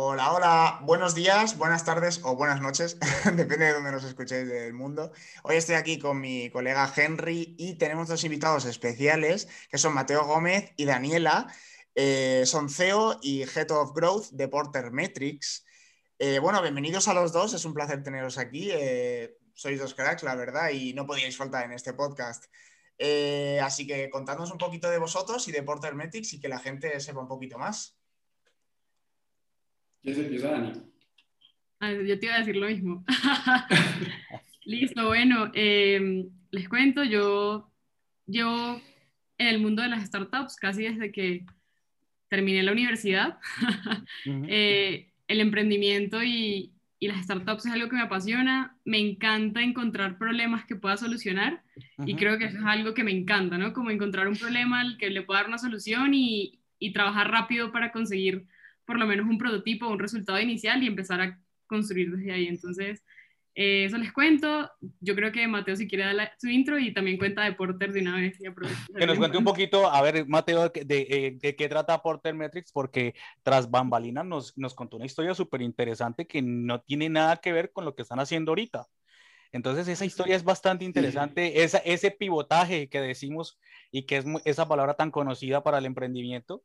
Hola, hola, buenos días, buenas tardes o buenas noches, depende de dónde nos escuchéis del mundo. Hoy estoy aquí con mi colega Henry y tenemos dos invitados especiales que son Mateo Gómez y Daniela. Eh, son CEO y Head of Growth de Porter Metrics. Eh, bueno, bienvenidos a los dos, es un placer teneros aquí. Eh, sois dos cracks, la verdad, y no podíais faltar en este podcast. así que contadnos un poquito de vosotros y de Porter Metrics y que la gente sepa un poquito más. ¿Quién se empieza, Dani? Ah, yo te iba a decir lo mismo. Listo, bueno, em, les cuento, yo llevo en el mundo de las startups casi desde que terminé la universidad. Eh, el emprendimiento y, y, las startups es algo que me apasiona. Me encanta encontrar problemas que pueda solucionar y creo que eso es algo que me encanta, ¿no? Como encontrar un problema al que le pueda dar una solución y, y trabajar rápido para conseguir por lo menos un prototipo, un resultado inicial y empezar a construir desde ahí. Entonces, eh, eso les cuento. Yo creo que Mateo, si quiere dar su intro y también cuenta de Porter de una vez. que nos cuente un poquito, a ver, Mateo, de, de, de, qué trata Porter Metrics, porque tras bambalinas nos, nos contó una historia súper interesante que no tiene nada que ver con lo que están haciendo ahorita. Entonces, esa historia es bastante interesante, esa, ese pivotaje que decimos y que es esa palabra tan conocida para el emprendimiento,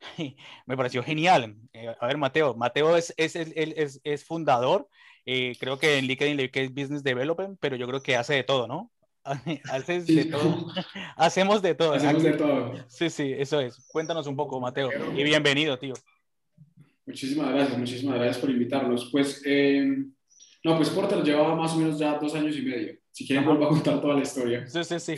me pareció genial. Eh, a ver, Mateo, Mateo es, es, es, es fundador, eh, creo que en LinkedIn le que es Business Development, pero yo creo que hace de todo, ¿no? Haces de todo. Hacemos de todo. Hacemos de todo. Sí, sí, eso es. Cuéntanos un poco, Mateo. Y bienvenido, tío. Muchísimas gracias, muchísimas gracias por invitarnos. Pues, eh, no, pues Porter lleva más o menos ya dos años y medio. Si quieren, vuelvo a contar toda la historia. Sí, sí, sí.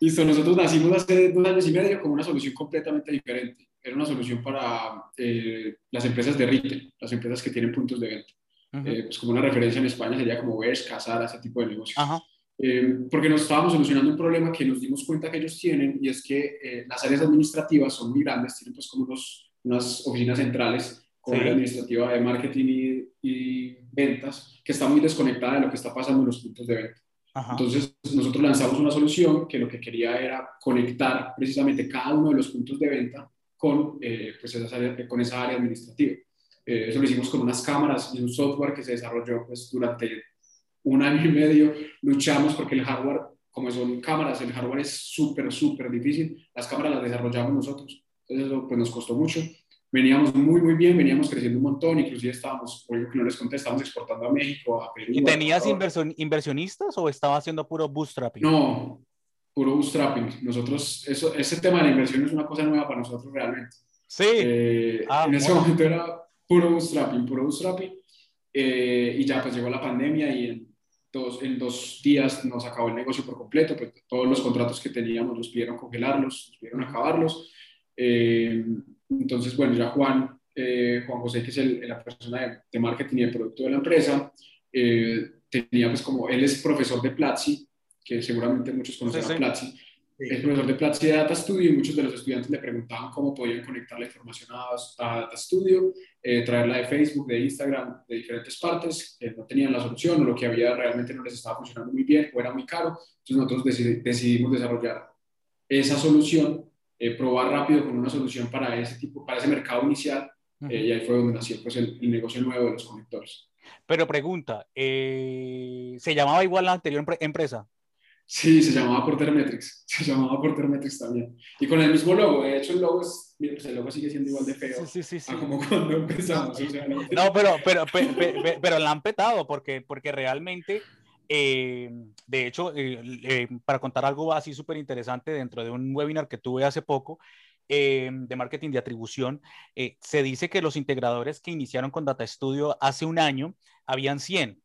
Listo, nosotros nacimos hace dos años y medio con una solución completamente diferente era una solución para eh, las empresas de retail, las empresas que tienen puntos de venta. Eh, pues como una referencia en España sería como Bershka, Casar, ese tipo de negocios. Eh, porque nos estábamos solucionando un problema que nos dimos cuenta que ellos tienen y es que las áreas administrativas son muy grandes, tienen pues como unos, unas oficinas centrales con la administrativa de marketing y, y, ventas que está muy desconectada de lo que está pasando en los puntos de venta. Entonces nosotros lanzamos una solución que lo que quería era conectar precisamente cada uno de los puntos de venta con, eh, pues con esa área administrativa. Eh, eso lo hicimos con unas cámaras y un software que se desarrolló pues, durante un año y medio. Luchamos porque el hardware, como son cámaras, el hardware es súper, súper difícil. Las cámaras las desarrollamos nosotros. Entonces eso pues, nos costó mucho. Veníamos muy, muy bien, veníamos creciendo un montón, inclusive estábamos, por que no les conté, estábamos exportando a México, a Perú. ¿Y tenías inversionistas o estaba haciendo puro bootstrapping? No, puro bootstrapping. Nosotros, eso, ese tema de la inversión es una cosa nueva para nosotros realmente. Sí. Eh, ah, en ese momento era puro bootstrapping, puro bootstrapping. Eh, y ya pues llegó la pandemia y en dos, en dos días nos acabó el negocio por completo. Pues, todos los contratos que teníamos los pidieron congelarlos, nos pidieron acabarlos. Eh, entonces, bueno, ya Juan, Juan José, que es el, la persona de, de, marketing y de producto de la empresa, tenía pues como, él es profesor de Platzi, que seguramente muchos conocen a Platzi. Es profesor de Platzi de Data Studio y muchos de los estudiantes le preguntaban cómo podían conectar la información a, Data Studio, eh, traerla de Facebook, de Instagram, de diferentes partes, que no tenían la solución o lo que había realmente no les estaba funcionando muy bien o era muy caro. Entonces nosotros decidimos desarrollar esa solución, eh, probar rápido con una solución para ese tipo, para ese mercado inicial eh, y ahí fue donde nació pues, el, el, negocio nuevo de los conectores. Pero pregunta, ¿se llamaba igual la anterior empresa? Sí, se llamaba Porter Metrics, se llamaba Porter Metrics también. Y con el mismo logo, de hecho el logo, es, pues el logo sigue siendo igual de feo sí, sí, sí, como cuando empezamos. no, pero, pero, pero, pero, la han petado porque, porque realmente, eh, de hecho, eh, eh, para contar algo así súper interesante dentro de un webinar que tuve hace poco, de marketing de atribución, se dice que los integradores que iniciaron con Data Studio hace un año habían 100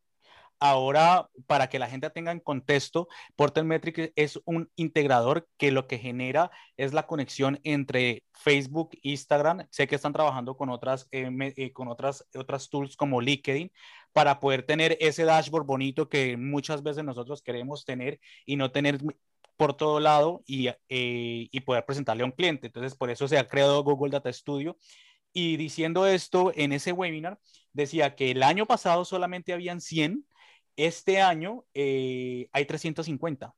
Ahora, para que la gente tenga en contexto, Portal Metrics es un integrador que lo que genera es la conexión entre Facebook, Instagram. Sé que están trabajando con otras, eh, eh, con otras, otras tools como LinkedIn para poder tener ese dashboard bonito que muchas veces nosotros queremos tener y no tener por todo lado y, eh, y poder presentarle a un cliente. Entonces, por eso se ha creado Google Data Studio. Y diciendo esto en ese webinar, decía que el año pasado solamente habían 100 este año eh, hay 350.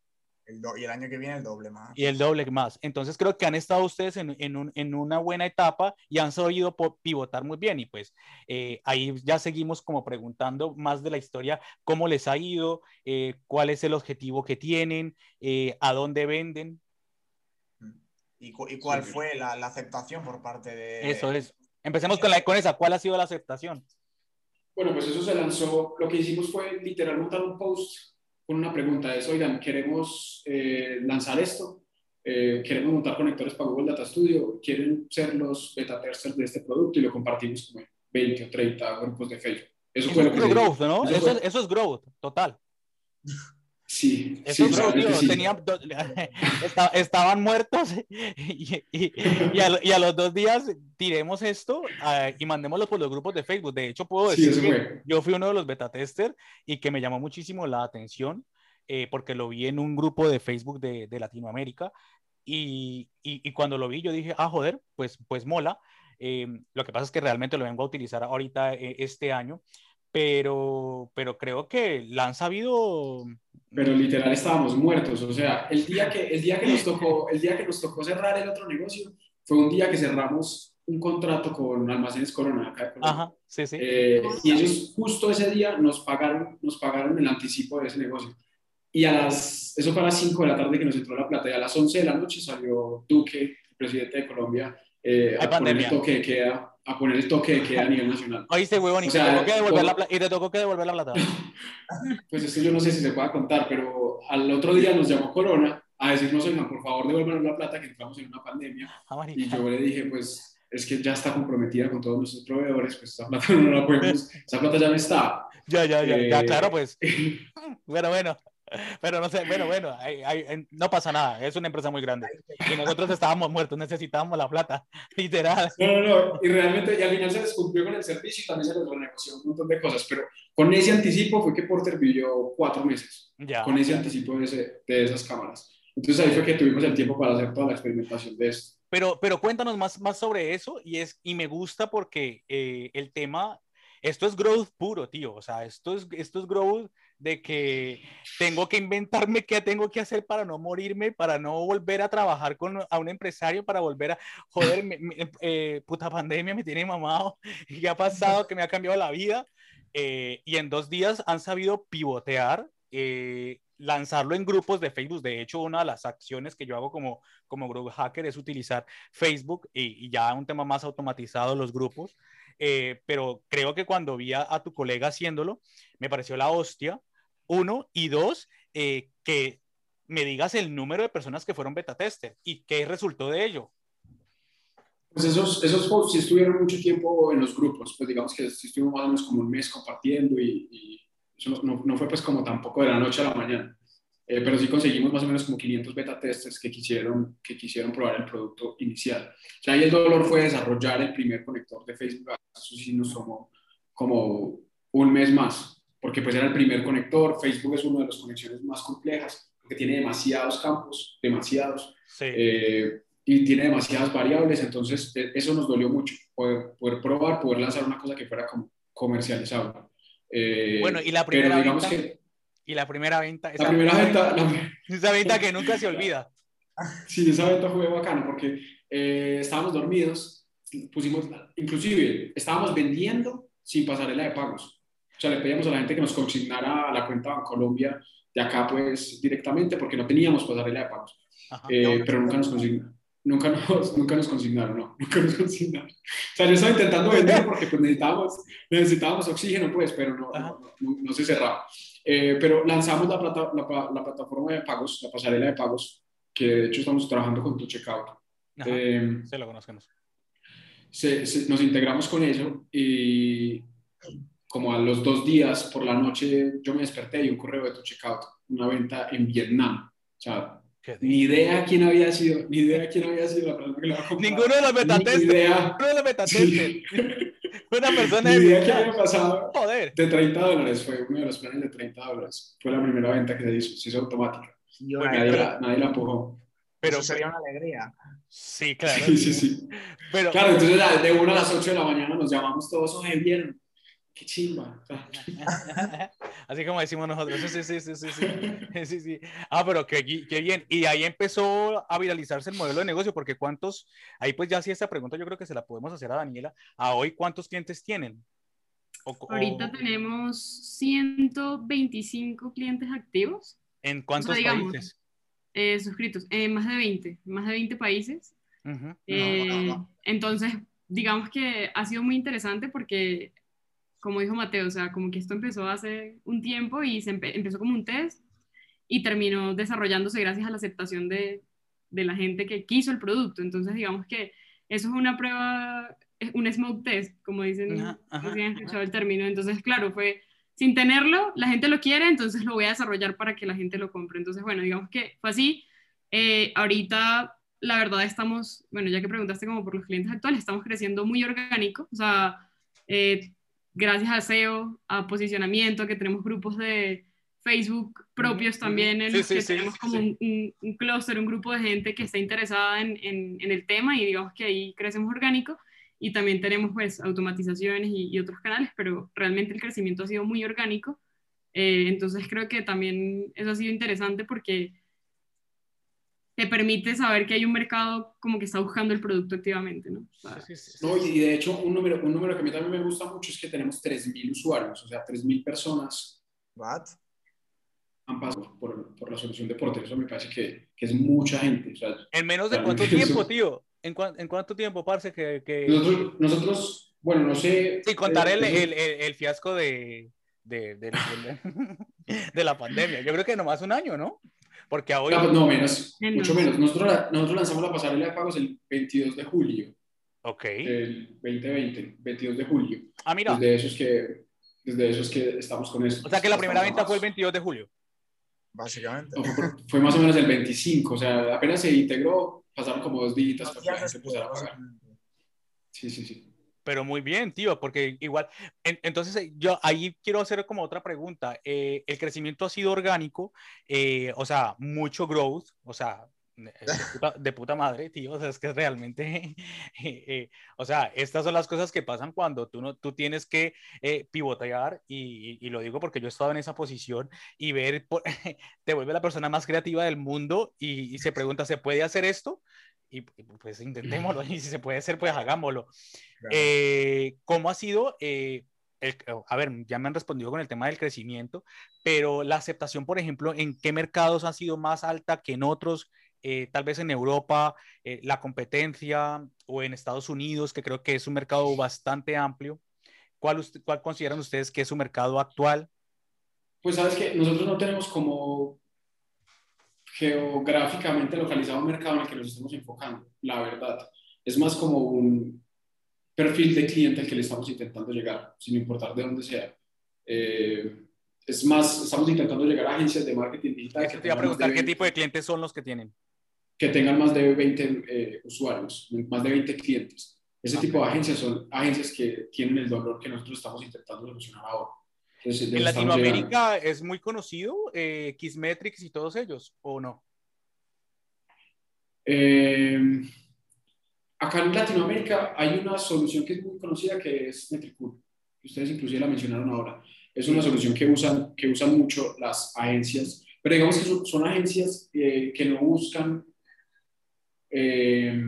y el año que viene el doble más. Y el doble más. Entonces creo que han estado ustedes en, en, una buena etapa y han sabido pivotar muy bien. Y pues eh, ahí ya seguimos como preguntando más de la historia, cómo les ha ido, eh, cuál es el objetivo que tienen, a dónde venden. ¿Y, y cuál fue la, la, aceptación por parte de... Eso es. Empecemos con, la, con esa. ¿Cuál ha sido la aceptación? Bueno, pues eso se lanzó, lo que hicimos fue literal montar un post con una pregunta, es, oigan, queremos eh, lanzar esto, eh, queremos montar conectores para Google Data Studio, quieren ser los beta testers de este producto y lo compartimos como 20 o 30 grupos de Facebook. Eso, fue lo que growth, ¿no? Eso, eso, es growth, total. Sí, Eso sí, estaban muertos y, y, a, los dos días tiremos esto ah, y mandémoslo por los grupos de Facebook. De hecho, puedo decir que yo fui uno de los beta tester y que me llamó muchísimo la atención eh, porque lo vi en un grupo de Facebook de, de Latinoamérica y, y, cuando lo vi yo dije, ah, joder, pues, pues mola. Em, lo que pasa es que realmente lo vengo a utilizar ahorita eh, este año, pero, pero creo que la han sabido pero literal estábamos muertos. O sea, el día que, el día que, nos, tocó, el día que nos tocó cerrar el otro negocio fue un día que cerramos un contrato con Almacenes Corona. Acá Ajá, sí, sí. Eh, y ellos justo ese día nos pagaron, nos pagaron el anticipo de ese negocio. Y a las, eso fue a las 5 de la tarde que nos entró la plata y a las 11 de la noche salió Duque, el presidente de Colombia, eh, a poner el toque de queda, a poner el toque de queda a nivel nacional. Oíste, huevón, y, o sea, que devolver la y te tocó que devolver la plata. pues esto yo no sé si se pueda contar, pero al otro día nos llamó Corona a decirnos, oigan, por favor, devuélvanos la plata, que entramos en una pandemia. Ah, y yo le dije, pues, es que ya está comprometida con todos nuestros proveedores, pues esa plata no la podemos, esa plata ya no está. Ya, ya, ya, ya, claro, pues. bueno, bueno. Pero no sé, bueno, bueno, no pasa nada, es una empresa muy grande. Y nosotros estábamos muertos, necesitábamos la plata, literal. No, no, no, y realmente, y al final se descumplió con el servicio y también se les renegoció un montón de cosas, pero con ese anticipo fue que Porter vivió cuatro meses, ya, con ese anticipo de, ese, de esas cámaras. Entonces ahí fue que tuvimos el tiempo para hacer toda la experimentación de esto. Pero, pero cuéntanos más, más sobre eso y, es, y me gusta porque eh, el tema, esto es growth puro, tío, o sea, esto es, esto es growth de que tengo que inventarme qué tengo que hacer para no morirme, para no volver a trabajar con a un empresario, para volver a, joder, eh, puta pandemia me tiene mamado, ¿qué ha pasado? Que me ha cambiado la vida. Eh, y en dos días han sabido pivotear, eh, lanzarlo en grupos de Facebook. De hecho, una de las acciones que yo hago como, como group hacker es utilizar Facebook y, y ya un tema más automatizado los grupos. pero creo que cuando vi a, a, tu colega haciéndolo, me pareció la hostia, uno, y dos, eh, que me digas el número de personas que fueron beta tester y qué resultó de ello. Pues esos, esos posts sí estuvieron mucho tiempo en los grupos, pues digamos que sí estuvimos más o menos como un mes compartiendo y, eso no, no, fue pues como tampoco de la noche a la mañana, eh, pero sí conseguimos más o menos como 500 beta testers que quisieron, que quisieron probar el producto inicial. Ya ahí el dolor fue desarrollar el primer conector de Facebook, eso sí nos tomó como un mes más, porque pues era el primer conector. Facebook es una de las conexiones más complejas, porque tiene demasiados campos, demasiados, eh, y tiene demasiadas variables, entonces e, eso nos dolió mucho, poder, poder, probar, poder lanzar una cosa que fuera como comercializable. Eh, bueno, y la primera venta, y la primera venta, esa, la primera venta, esa venta que nunca se olvida. Sí, esa venta fue bacana porque eh, estábamos dormidos, pusimos, inclusive estábamos vendiendo sin pasarela de pagos. O sea, le pedíamos a la gente que nos consignara a la cuenta Colombia de acá, pues, directamente, porque no teníamos pasarela de pagos. Eh, pero nunca nos consignaron. Nunca nos, nunca nos consignaron, no, nunca nos consignaron. O sea, yo estaba intentando vender porque pues, necesitábamos, necesitábamos oxígeno, pues, pero no, no, se cerraba. Eh, pero lanzamos la, plata, la, la, plataforma de pagos, la pasarela de pagos, que de hecho estamos trabajando con tu checkout. Eh, se lo conocemos. nos integramos con eso y como a los dos días por la noche yo me desperté y un correo de tu checkout, una venta en Vietnam. O sea, ni idea quién había sido, ni idea quién había sido la persona que lo había comprado. Ninguno de los metatestes. Ninguno de los metatestes. Una persona de. Ni idea qué había pasado. Joder. De 30 dólares, fue uno de los planes de 30 dólares. Fue la primera venta que se hizo, se hizo automática. nadie, la, nadie la empujó. Pero Eso sería una alegría. Sí, claro. Sí, sí, sí. Pero, claro, entonces de 1 a las 8 de la mañana nos llamamos todos, oye, vieron, qué chimba. Así como decimos nosotros, sí, sí, sí, sí, sí, sí, sí. Ah, pero qué, qué, bien. Y ahí empezó a viralizarse el modelo de negocio, porque cuántos, ahí pues ya sí esta pregunta yo creo que se la podemos hacer a Daniela. ¿A hoy cuántos clientes tienen? Ahorita tenemos 125 clientes activos. ¿En cuántos países? Eh, suscritos, en más de 20, más de 20 países. Eh, entonces, digamos que ha sido muy interesante porque como dijo Mateo, o sea, como que esto empezó hace un tiempo y se empezó como un test y terminó desarrollándose gracias a la aceptación de, de, la gente que quiso el producto. Entonces, digamos que eso es una prueba, un smoke test, como dicen, no si han escuchado el término. Entonces, claro, fue sin tenerlo, la gente lo quiere, entonces lo voy a desarrollar para que la gente lo compre. Entonces, bueno, digamos que fue así. Eh, ahorita, la verdad, estamos, bueno, ya que preguntaste como por los clientes actuales, estamos creciendo muy orgánico, o sea, eh, gracias a SEO, a posicionamiento, que tenemos grupos de Facebook propios también, en los que tenemos como un, un, clúster, un grupo de gente que está interesada en, en, el tema y digamos que ahí crecemos orgánico y también tenemos pues automatizaciones y, otros canales, pero realmente el crecimiento ha sido muy orgánico. Eh, entonces creo que también eso ha sido interesante porque te permite saber que hay un mercado como que está buscando el producto activamente, ¿no? no y de hecho, un número, un número que a mí también me gusta mucho es que tenemos 3.000 usuarios, o sea, 3.000 personas What? han pasado por, por, la solución de portero. Eso me parece que, que es mucha gente. O sea, ¿En menos de cuánto tiempo, tío? ¿En, ¿En, cuánto tiempo, parce? Que, que... Nosotros, nosotros, bueno, no sé... Sí, contar el, el, el, fiasco de, de, de, de, la pandemia. Yo creo que nomás un año, ¿no? Porque hoy... No, menos, mucho menos. Nosotros, nosotros lanzamos la pasarela de pagos el 22 de julio. Ok. El 2020, 22 de julio. Ah, mira. Desde eso es que, desde eso es que estamos con eso. O sea que la primera venta fue el 22 de julio. Básicamente. fue, más o menos el 25, o sea, apenas se integró, pasaron como dos dígitas para que la gente pudiera pagar. Sí, sí, sí pero muy bien, tío, porque igual, entonces eh, yo ahí quiero hacer como otra pregunta. Eh, el crecimiento ha sido orgánico, eh, o sea, mucho growth, o sea, de puta, madre, tío, o sea, es que realmente, o sea, estas son las cosas que pasan cuando tú, no, tú tienes que pivotear, y, y, lo digo porque yo he estado en esa posición, y ver, te vuelve la persona más creativa del mundo y, y se pregunta, ¿se puede hacer esto? Y pues intentémoslo, y si se puede hacer, pues hagámoslo. Eh, ¿Cómo ha sido? Eh, a ver, ya me han respondido con el tema del crecimiento, pero la aceptación, por ejemplo, ¿en qué mercados ha sido más alta que en otros? Eh, tal vez en Europa, la competencia o en Estados Unidos, que creo que es un mercado bastante amplio. ¿Cuál, ¿Cuál consideran ustedes que es su mercado actual? Pues sabes que nosotros no tenemos como geográficamente localizado un mercado en el que nos estamos enfocando, la verdad. Es más como un perfil de cliente al que le estamos intentando llegar, sin importar de dónde sea. Eh, es más, estamos intentando llegar a agencias de marketing digital. te iba a preguntar qué tipo de clientes son los que tienen. Que tengan más de 20 eh, usuarios, más de 20 clientes. Ese tipo de agencias son agencias que tienen el dolor que nosotros estamos intentando solucionar ahora en Latinoamérica es muy conocido eh, Xmetrics y todos ellos, ¿o no? Eh, acá en Latinoamérica hay una solución que es muy conocida que es Metricool. Ustedes inclusive la mencionaron ahora. Es una solución que usan, que usan mucho las agencias, pero digamos que son, agencias eh, que no buscan eh,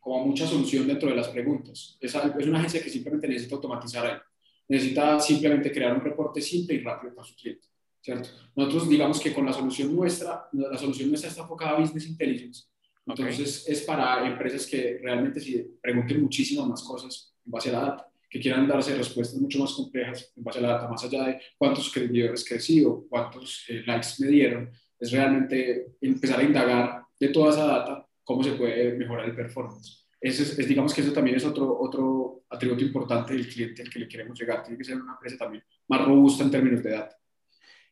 como mucha solución dentro de las preguntas. Es, es una agencia que simplemente necesita automatizar algo necesita simplemente crear un reporte simple y rápido para su cliente, ¿cierto? Nosotros digamos que con la solución nuestra, la solución nuestra está enfocada a Business Intelligence, entonces es para empresas que realmente si pregunten muchísimas más cosas en base a la data, que quieran darse respuestas mucho más complejas en base a la data, más allá de cuántos seguidores crecí o cuántos eh, likes me dieron, es realmente empezar a indagar de toda esa data cómo se puede mejorar el performance. Eso es, digamos que eso también es otro, otro atributo importante del cliente al que le queremos llegar. Tiene que ser una empresa también más robusta en términos de data.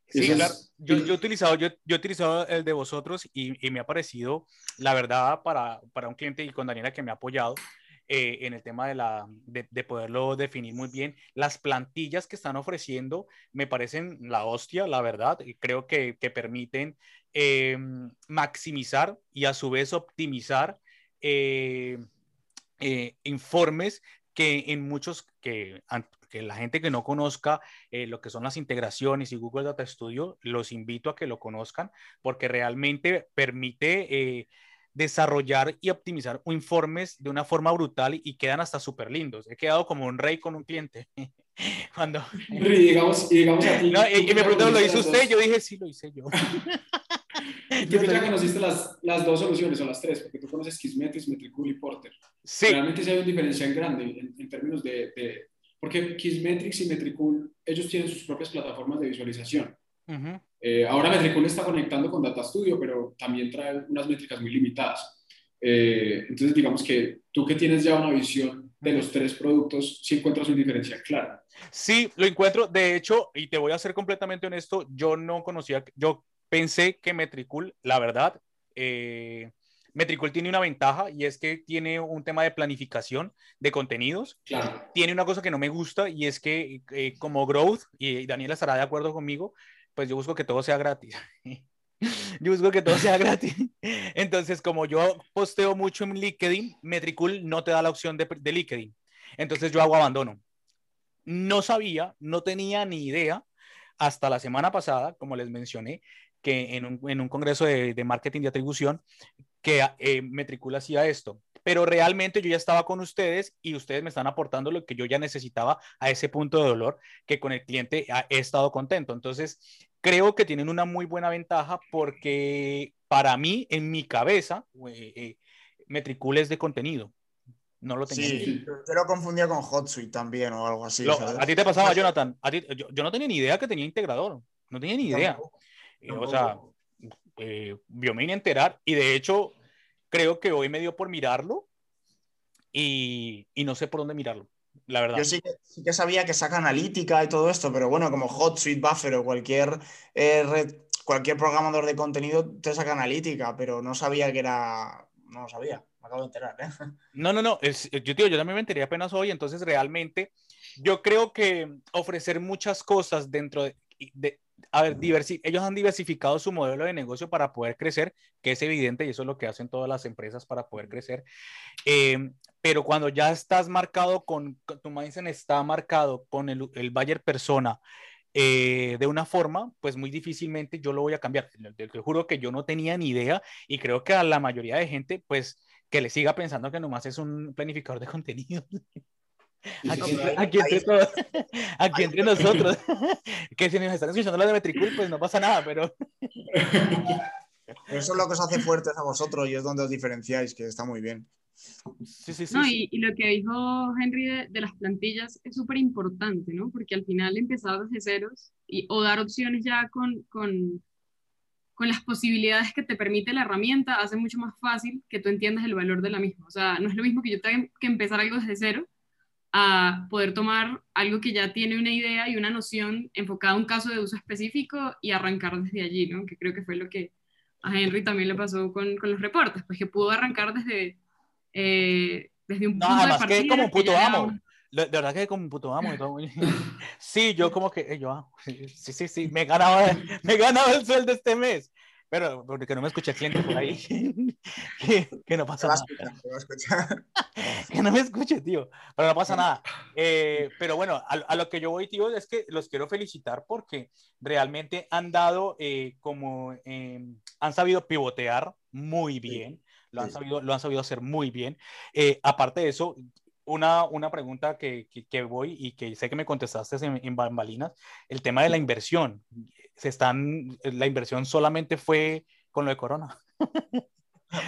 Sí, claro. yo, yo, he utilizado, yo, yo, he utilizado el de vosotros y, y, me ha parecido, la verdad, para, para un cliente y con Daniela que me ha apoyado, eh, en el tema de, la, de, de, poderlo definir muy bien. Las plantillas que están ofreciendo me parecen la hostia, la verdad. Y creo que, que permiten eh, maximizar y a su vez optimizar eh, eh, informes que en muchos, que, que, la gente que no conozca eh, lo que son las integraciones y Google Data Studio, los invito a que lo conozcan porque realmente permite eh, desarrollar y optimizar informes de una forma brutal y quedan hasta súper lindos. He quedado como un rey con un cliente. Cuando... Y digamos, y digamos a ti, no, y, y me preguntaron, ¿lo hizo usted? Yo dije, sí, lo hice yo. Tú ya conociste las, las, dos soluciones o las tres, porque tú conoces Kismetis, Metricool y Porter. Sí. Realmente sí hay una diferencia grande en, en términos de, de, Porque Kismetrix y Metricool, ellos tienen sus propias plataformas de visualización. Uh -huh. eh, ahora Metricool está conectando con Data Studio, pero también trae unas métricas muy limitadas. Eh, entonces, digamos que tú que tienes ya una visión de los tres productos, sí encuentras una diferencia clara. Sí, lo encuentro. De hecho, y te voy a ser completamente honesto, yo no conocía, yo pensé que Metricool, la verdad, eh, Metricool tiene una ventaja y es que tiene un tema de planificación de contenidos. Claro. Tiene una cosa que no me gusta y es que eh, como growth, y Daniela estará de acuerdo conmigo, pues yo busco que todo sea gratis. yo busco que todo sea gratis. Entonces, como yo posteo mucho en LinkedIn, Metricool no te da la opción de, de LinkedIn. Entonces yo hago abandono. No sabía, no tenía ni idea hasta la semana pasada, como les mencioné, que en un, en un congreso de, de, marketing de atribución, que eh, Metricool hacía esto. Pero realmente yo ya estaba con ustedes y ustedes me están aportando lo que yo ya necesitaba a ese punto de dolor, que con el cliente he estado contento. Entonces, creo que tienen una muy buena ventaja porque para mí, en mi cabeza, eh, eh, Metricool es de contenido. No lo tenía. Sí, yo lo confundía con HotSuite también o algo así. Lo, ¿A ti te pasaba, Jonathan? ¿A ti, yo, yo, no tenía ni idea que tenía integrador. No tenía ni idea. No, no, o sea, eh, yo me vine a enterar y de hecho creo que hoy me dio por mirarlo y, y no sé por dónde mirarlo. La verdad. Yo sí que, sí que, sabía que saca analítica y todo esto, pero bueno, como HotSuite, Buffer o cualquier eh, red, cualquier programador de contenido te saca analítica, pero no sabía que era. No lo sabía me acabo de enterar. ¿eh? No, no, no, es, yo, tío, yo también me enteré apenas hoy, entonces realmente yo creo que ofrecer muchas cosas dentro de, de a ver, diversi ellos han diversificado su modelo de negocio para poder crecer, que es evidente y eso es lo que hacen todas las empresas para poder crecer. Eh, pero cuando ya estás marcado con, tu mindset está marcado con el, el buyer persona, eh, de una forma, pues muy difícilmente yo lo voy a cambiar. Te, te juro que yo no tenía ni idea y creo que a la mayoría de gente, pues que le siga pensando que nomás es un planificador de contenido. Aquí, aquí, entre, todos, aquí entre nosotros, que si nos están escuchando la de Metricool, pues no pasa nada, pero... Eso es lo que os hace fuertes a vosotros y es donde os diferenciáis, que está muy bien. Sí, sí, sí, no, y, y, lo que dijo Henry de, de las plantillas es súper importante, ¿no? Porque al final empezar desde ceros y, o dar opciones ya con, con, con las posibilidades que te permite la herramienta hace mucho más fácil que tú entiendas el valor de la misma. O sea, no es lo mismo que yo tenga que empezar algo desde cero a poder tomar algo que ya tiene una idea y una noción enfocada a un caso de uso específico y arrancar desde allí, ¿no? Que creo que fue lo que a Henry también le pasó con, con los reportes, pues que pudo arrancar desde, eh, desde un no, punto además de partida. que como un puto amo. un- De verdad que como un puto amo. y todo. Sí, yo como que, yo, sí, sí, sí, me ganaba, me ganaba el sueldo este mes. Pero porque no me escuché cliente por ahí. que, que no pasa nada. escuchar, que no me escuche, tío. Pero no pasa nada. Eh, pero bueno, a, a, lo que yo voy, tío, es que los quiero felicitar porque realmente han dado eh, como, eh, han sabido pivotear muy bien. Lo han, Sí. sabido, lo han sabido hacer muy bien. Eh, aparte de eso, una, una pregunta que, que, que voy y que sé que me contestaste en, en bambalinas, el tema de la inversión. Se están, la inversión solamente fue con lo de Corona.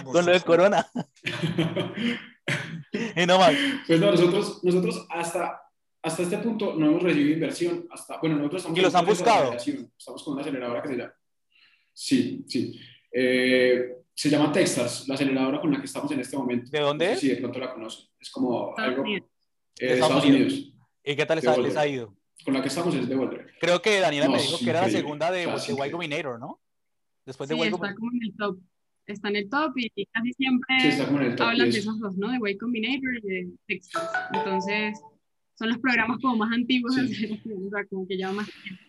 con lo de Corona. y no más. Pues no, nosotros, nosotros hasta, hasta este punto no hemos recibido inversión. Hasta, bueno, nosotros estamos ¿Y los han buscado? Estamos con una aceleradora que se llama. Sí, sí. Eh, se llama Techstars, la aceleradora con la que estamos en este momento. ¿De dónde No sé es? Si de pronto la conocen. Es como Estados algo. Unidos. Eh, Estados Unidos. ¿Y qué tal les ha ido? Con la que estamos es Devolver. Creo que Daniela me dijo que era la segunda de, de White Combinator, ¿no? Después de sí, está como en el top. Está en el top y casi siempre hablan de esos dos, ¿no? De White Combinator y de Texas. Entonces, son los programas como más antiguos sí. o sea, como que lleva más tiempo.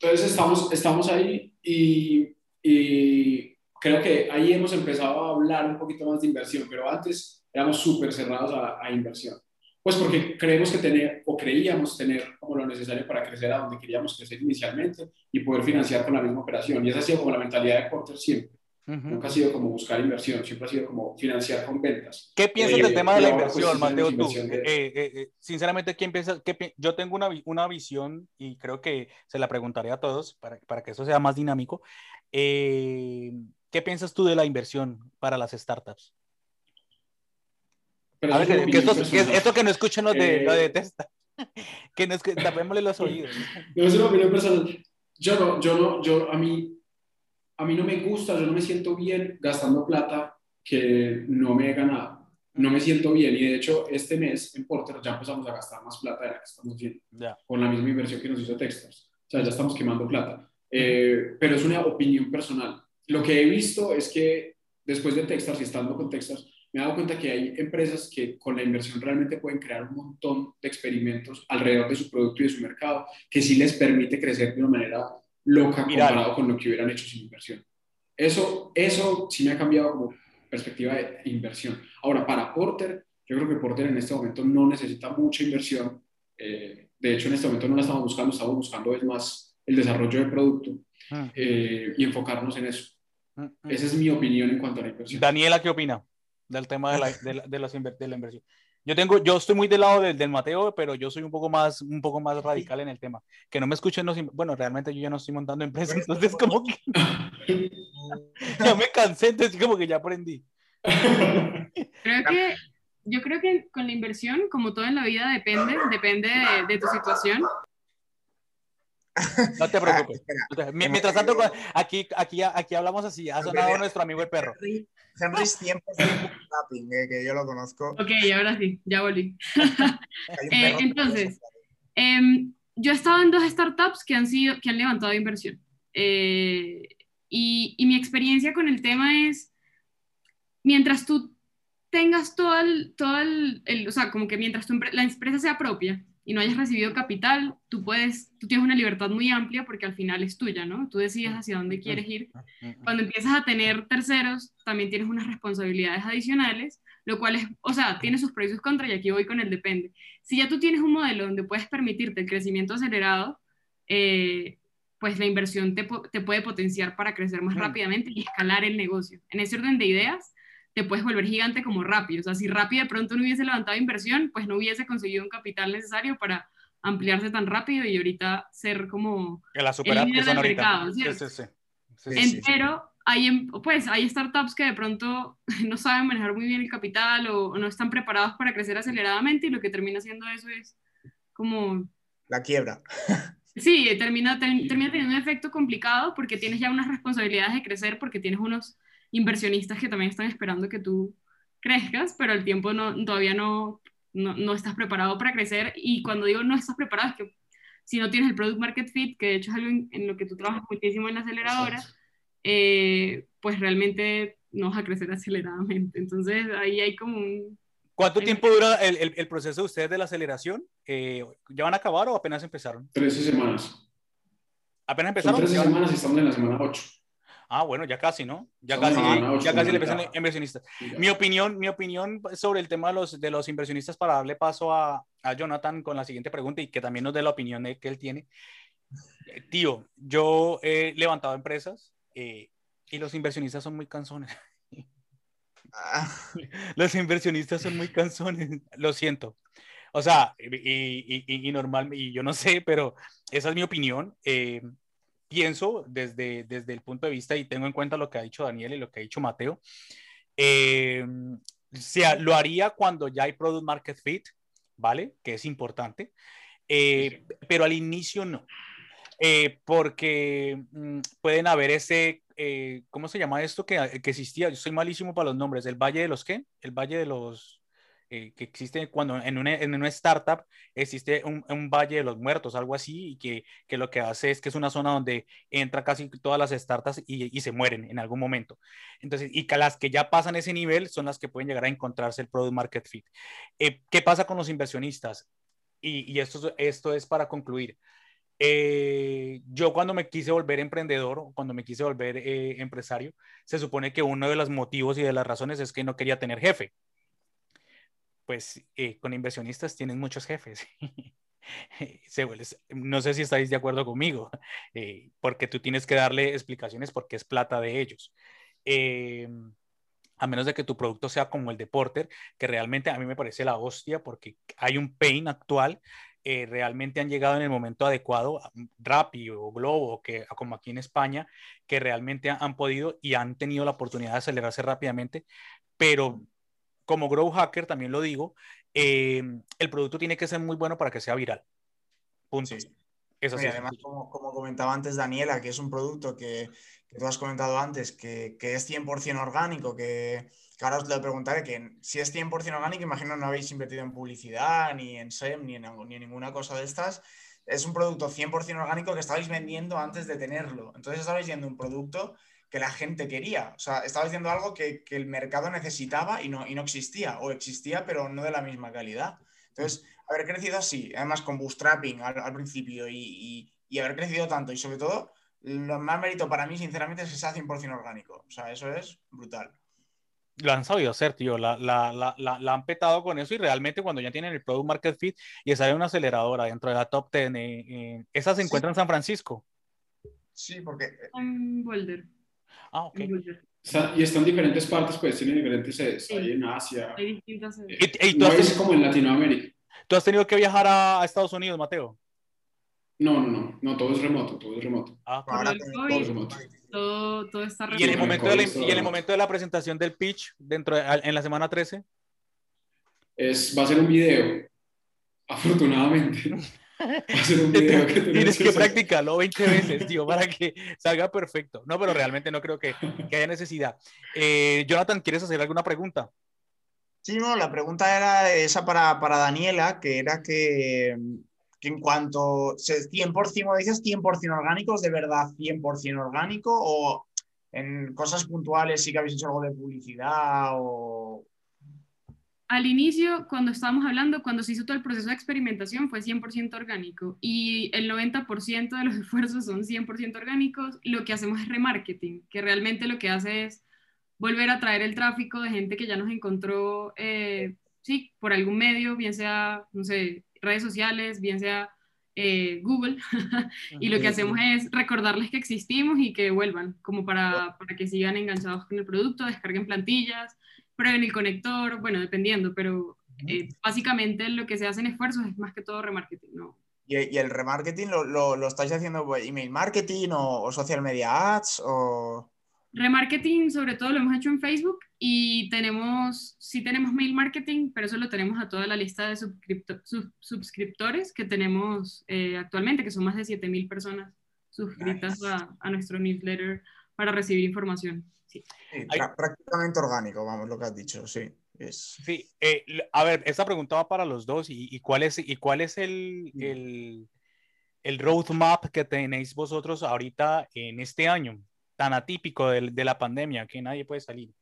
Entonces, estamos, estamos ahí y, y creo que ahí hemos empezado a hablar un poquito más de inversión, pero antes éramos súper cerrados a, a inversión. Pues porque creemos que tener, o creíamos tener como lo necesario para crecer a donde queríamos crecer inicialmente y poder financiar con la misma operación. Y esa ha sido como la mentalidad de Porter siempre. Nunca ha sido como buscar inversión, siempre ha sido como financiar con ventas. ¿Qué piensas del tema de la inversión, Mateo? Tú, eh, eh, eh, sinceramente, ¿quién piensa? Qué, yo tengo una, una, visión y creo que se la preguntaré a todos para, para que eso sea más dinámico. ¿Qué piensas tú de la inversión para las startups? a ver, que, esto, que no escuchen los de, lo eh, detesta. que no que tapémosle los oídos. No es una opinión personal. Yo no, yo no, yo a mí, a mí no me gusta, yo no me siento bien gastando plata que no me he ganado. No me siento bien y de hecho este mes en Porter ya empezamos a gastar más plata de la que estamos haciendo. Con la misma inversión que nos hizo Textas. O sea, ya estamos quemando plata. Eh, pero es una opinión personal. Lo que he visto es que después de Textas y estando con Textas, me he dado cuenta que hay empresas que con la inversión realmente pueden crear un montón de experimentos alrededor de su producto y de su mercado, que sí les permite crecer de una manera loca comparado con lo que hubieran hecho sin inversión. Eso, eso sí me ha cambiado como perspectiva de inversión. Ahora, para Porter, yo creo que Porter en este momento no necesita mucha inversión. Eh, de hecho, en este momento no la estamos buscando, estamos buscando es más el desarrollo del producto ah. eh, y enfocarnos en eso. Ah. Esa es mi opinión en cuanto a la inversión. Daniela, ¿qué opina? del tema de la, de, de, los de la inversión. Yo tengo, yo estoy muy del lado del, del, Mateo, pero yo soy un poco más, un poco más radical en el tema. Que no me escuchen los, bueno, realmente yo ya no estoy montando empresas, entonces como que ya me cansé, entonces como que ya aprendí. Creo que, yo creo que con la inversión, como todo en la vida, depende, depende de, de tu situación. No te preocupes. Mientras tanto, aquí, aquí, aquí hablamos así. Ha sonado nuestro amigo el perro. Henry's tiempo es tapping, eh, que yo lo conozco. Ok, ahora sí, ya volví. eh, entonces, eh, yo he estado en dos startups que han, sido, que han levantado inversión. Eh, y, y, mi experiencia con el tema es, mientras tú tengas todo el, todo el, el o sea, como que mientras tu, la empresa sea propia, y no hayas recibido capital, tú puedes, tú tienes una libertad muy amplia porque al final es tuya, ¿no? Tú decides hacia dónde quieres ir. Cuando empiezas a tener terceros, también tienes unas responsabilidades adicionales, lo cual es, o sea, tiene sus pros y sus contras y aquí voy con el depende. Si ya tú tienes un modelo donde puedes permitirte el crecimiento acelerado, eh, pues la inversión te, te, puede potenciar para crecer más rápidamente y escalar el negocio. En ese orden de ideas, te puedes volver gigante como rápido. O sea, si rápido de pronto no hubiese levantado inversión, pues no hubiese conseguido un capital necesario para ampliarse tan rápido y ahorita ser como la el líder del mercado, Sí, sí, sí. Pero hay, em, pues, hay startups que de pronto no saben manejar muy bien el capital o, no están preparados para crecer aceleradamente y lo que termina haciendo eso es como... La quiebra. Sí, termina, termina teniendo un efecto complicado porque tienes ya unas responsabilidades de crecer, porque tienes unos inversionistas que también están esperando que tú crezcas, pero al tiempo no, todavía no, no, estás preparado para crecer. Y cuando digo no estás preparado, es que si no tienes el product market fit, que de hecho es algo en, lo que tú trabajas muchísimo en la aceleradora, eh, pues realmente no vas a crecer aceleradamente. Entonces ahí hay como un... ¿Cuánto tiempo dura el, el, proceso de ustedes de la aceleración? Eh, ¿Ya van a acabar o apenas empezaron? Trece semanas. ¿Apenas empezaron? Son 13 semanas y estamos en la semana 8. Ah, bueno, ya casi, ¿no? Ya casi, ya casi le inversionistas. Mi opinión, mi opinión sobre el tema de los, de los inversionistas para darle paso a, a Jonathan con la siguiente pregunta y que también nos dé la opinión que él tiene. Tío, yo he levantado empresas eh, y los inversionistas son muy cansones. Ah. Los inversionistas son muy cansones, lo siento. O sea, y, y, y, normal, y yo no sé, pero esa es mi opinión. Eh, pienso desde, desde el punto de vista y tengo en cuenta lo que ha dicho Daniel y lo que ha dicho Mateo, eh, sea, lo haría cuando ya hay product market fit, ¿vale? Que es importante, eh, pero al inicio no, eh, porque mm, pueden haber ese, ¿cómo se llama esto que, que, existía? Yo soy malísimo para los nombres, ¿el Valle de los qué? El Valle de los... eh, que existe cuando en una, en una startup existe un, un, valle de los muertos, algo así, y que, que, lo que hace es que es una zona donde entra casi todas las startups y, y, se mueren en algún momento. Entonces, y que las que ya pasan ese nivel son las que pueden llegar a encontrarse el product market fit. Eh, ¿Qué pasa con los inversionistas? Y, y esto, esto es para concluir. Eh, yo cuando me quise volver emprendedor, cuando me quise volver eh, empresario, se supone que uno de los motivos y de las razones es que no quería tener jefe. Pues eh, con inversionistas tienen muchos jefes. no sé si estáis de acuerdo conmigo, eh, porque tú tienes que darle explicaciones porque es plata de ellos. Eh, a menos de que tu producto sea como el de Porter, que realmente a mí me parece la hostia porque hay un pain actual eh, realmente han llegado en el momento adecuado, Rappi o Globo, que, como aquí en España, que realmente han podido y han tenido la oportunidad de acelerarse rápidamente, pero como Grow Hacker también lo digo, eh, el producto tiene que ser muy bueno para que sea viral. Punto. Sí. Eso sí, además, como, como, comentaba antes Daniela, que es un producto que, que tú has comentado antes, que, que es 100% orgánico, que, que ahora os le preguntaré que si es 100% orgánico, imagino no habéis invertido en publicidad, ni en SEM, ni en, ni en ninguna cosa de estas. Es un producto 100% orgánico que estabais vendiendo antes de tenerlo. Entonces estabais viendo un producto que la gente quería. O sea, estabais viendo algo que, que el mercado necesitaba y no, y no existía. O existía, pero no de la misma calidad. Entonces, haber crecido así, además con bootstrapping al, al principio y, y, y haber crecido tanto y sobre todo, lo más mérito para mí, sinceramente, es que sea 100% orgánico. O sea, eso es brutal lo han sabido hacer, tío. La, la, la, la, han petado con eso y realmente cuando ya tienen el Product Market Fit y sale una aceleradora dentro de la top 10, eh, eh, ¿esa se encuentra sí. en San Francisco? Sí, porque... En Boulder. Ah, ok. Está, y están en diferentes partes, pues tienen diferentes sedes. Sí. Hay en Asia. Hay distintas sedes. ¿Y, y no es como en Latinoamérica. ¿Tú has tenido que viajar a, a Estados Unidos, Mateo? No, no, no, no, todo es remoto, todo es remoto. Ah, el COVID, todo es remoto. Todo, todo está remoto. ¿Y en, el momento de la, ¿Y en el momento de la presentación del pitch, dentro de, en la semana 13? Es, va a ser un video, afortunadamente. Un video que Tienes que, que practicarlo 20 veces, tío, para que salga perfecto. No, pero realmente no creo que, que haya necesidad. Eh, Jonathan, ¿quieres hacer alguna pregunta? Sí, no, la pregunta era esa para, para Daniela, que era que que en cuanto 100%, dices 100% orgánicos, de verdad 100% orgánico o en cosas puntuales sí que habéis hecho algo de publicidad o... Al inicio, cuando estábamos hablando, cuando se hizo todo el proceso de experimentación, fue 100% orgánico y el 90% de los esfuerzos son 100% orgánicos. Lo que hacemos es remarketing, que realmente lo que hace es volver a traer el tráfico de gente que ya nos encontró, eh, sí, por algún medio, bien sea, no sé, redes sociales, bien sea eh, Google, y lo que hacemos es recordarles que existimos y que vuelvan, como para, para, que sigan enganchados con el producto, descarguen plantillas, prueben el conector, bueno, dependiendo, pero eh, básicamente lo que se hace en esfuerzos es más que todo remarketing, ¿no? ¿Y, y el remarketing lo, lo, lo, estáis haciendo email marketing o, o social media ads? O... Remarketing, sobre todo lo hemos hecho en Facebook y tenemos, sí tenemos mail marketing, pero eso lo tenemos a toda la lista de suscriptor, sub, suscriptores que tenemos eh, actualmente, que son más de 7.000 personas suscritas nice. a, a, nuestro newsletter para recibir información. Sí. Sí, prácticamente orgánico, vamos, lo que has dicho, sí. Es... Sí, eh, a ver, esta pregunta va para los dos y, y cuál es, y cuál es el, el, el roadmap que tenéis vosotros ahorita en este año tan atípico de, de, la pandemia que nadie puede salir.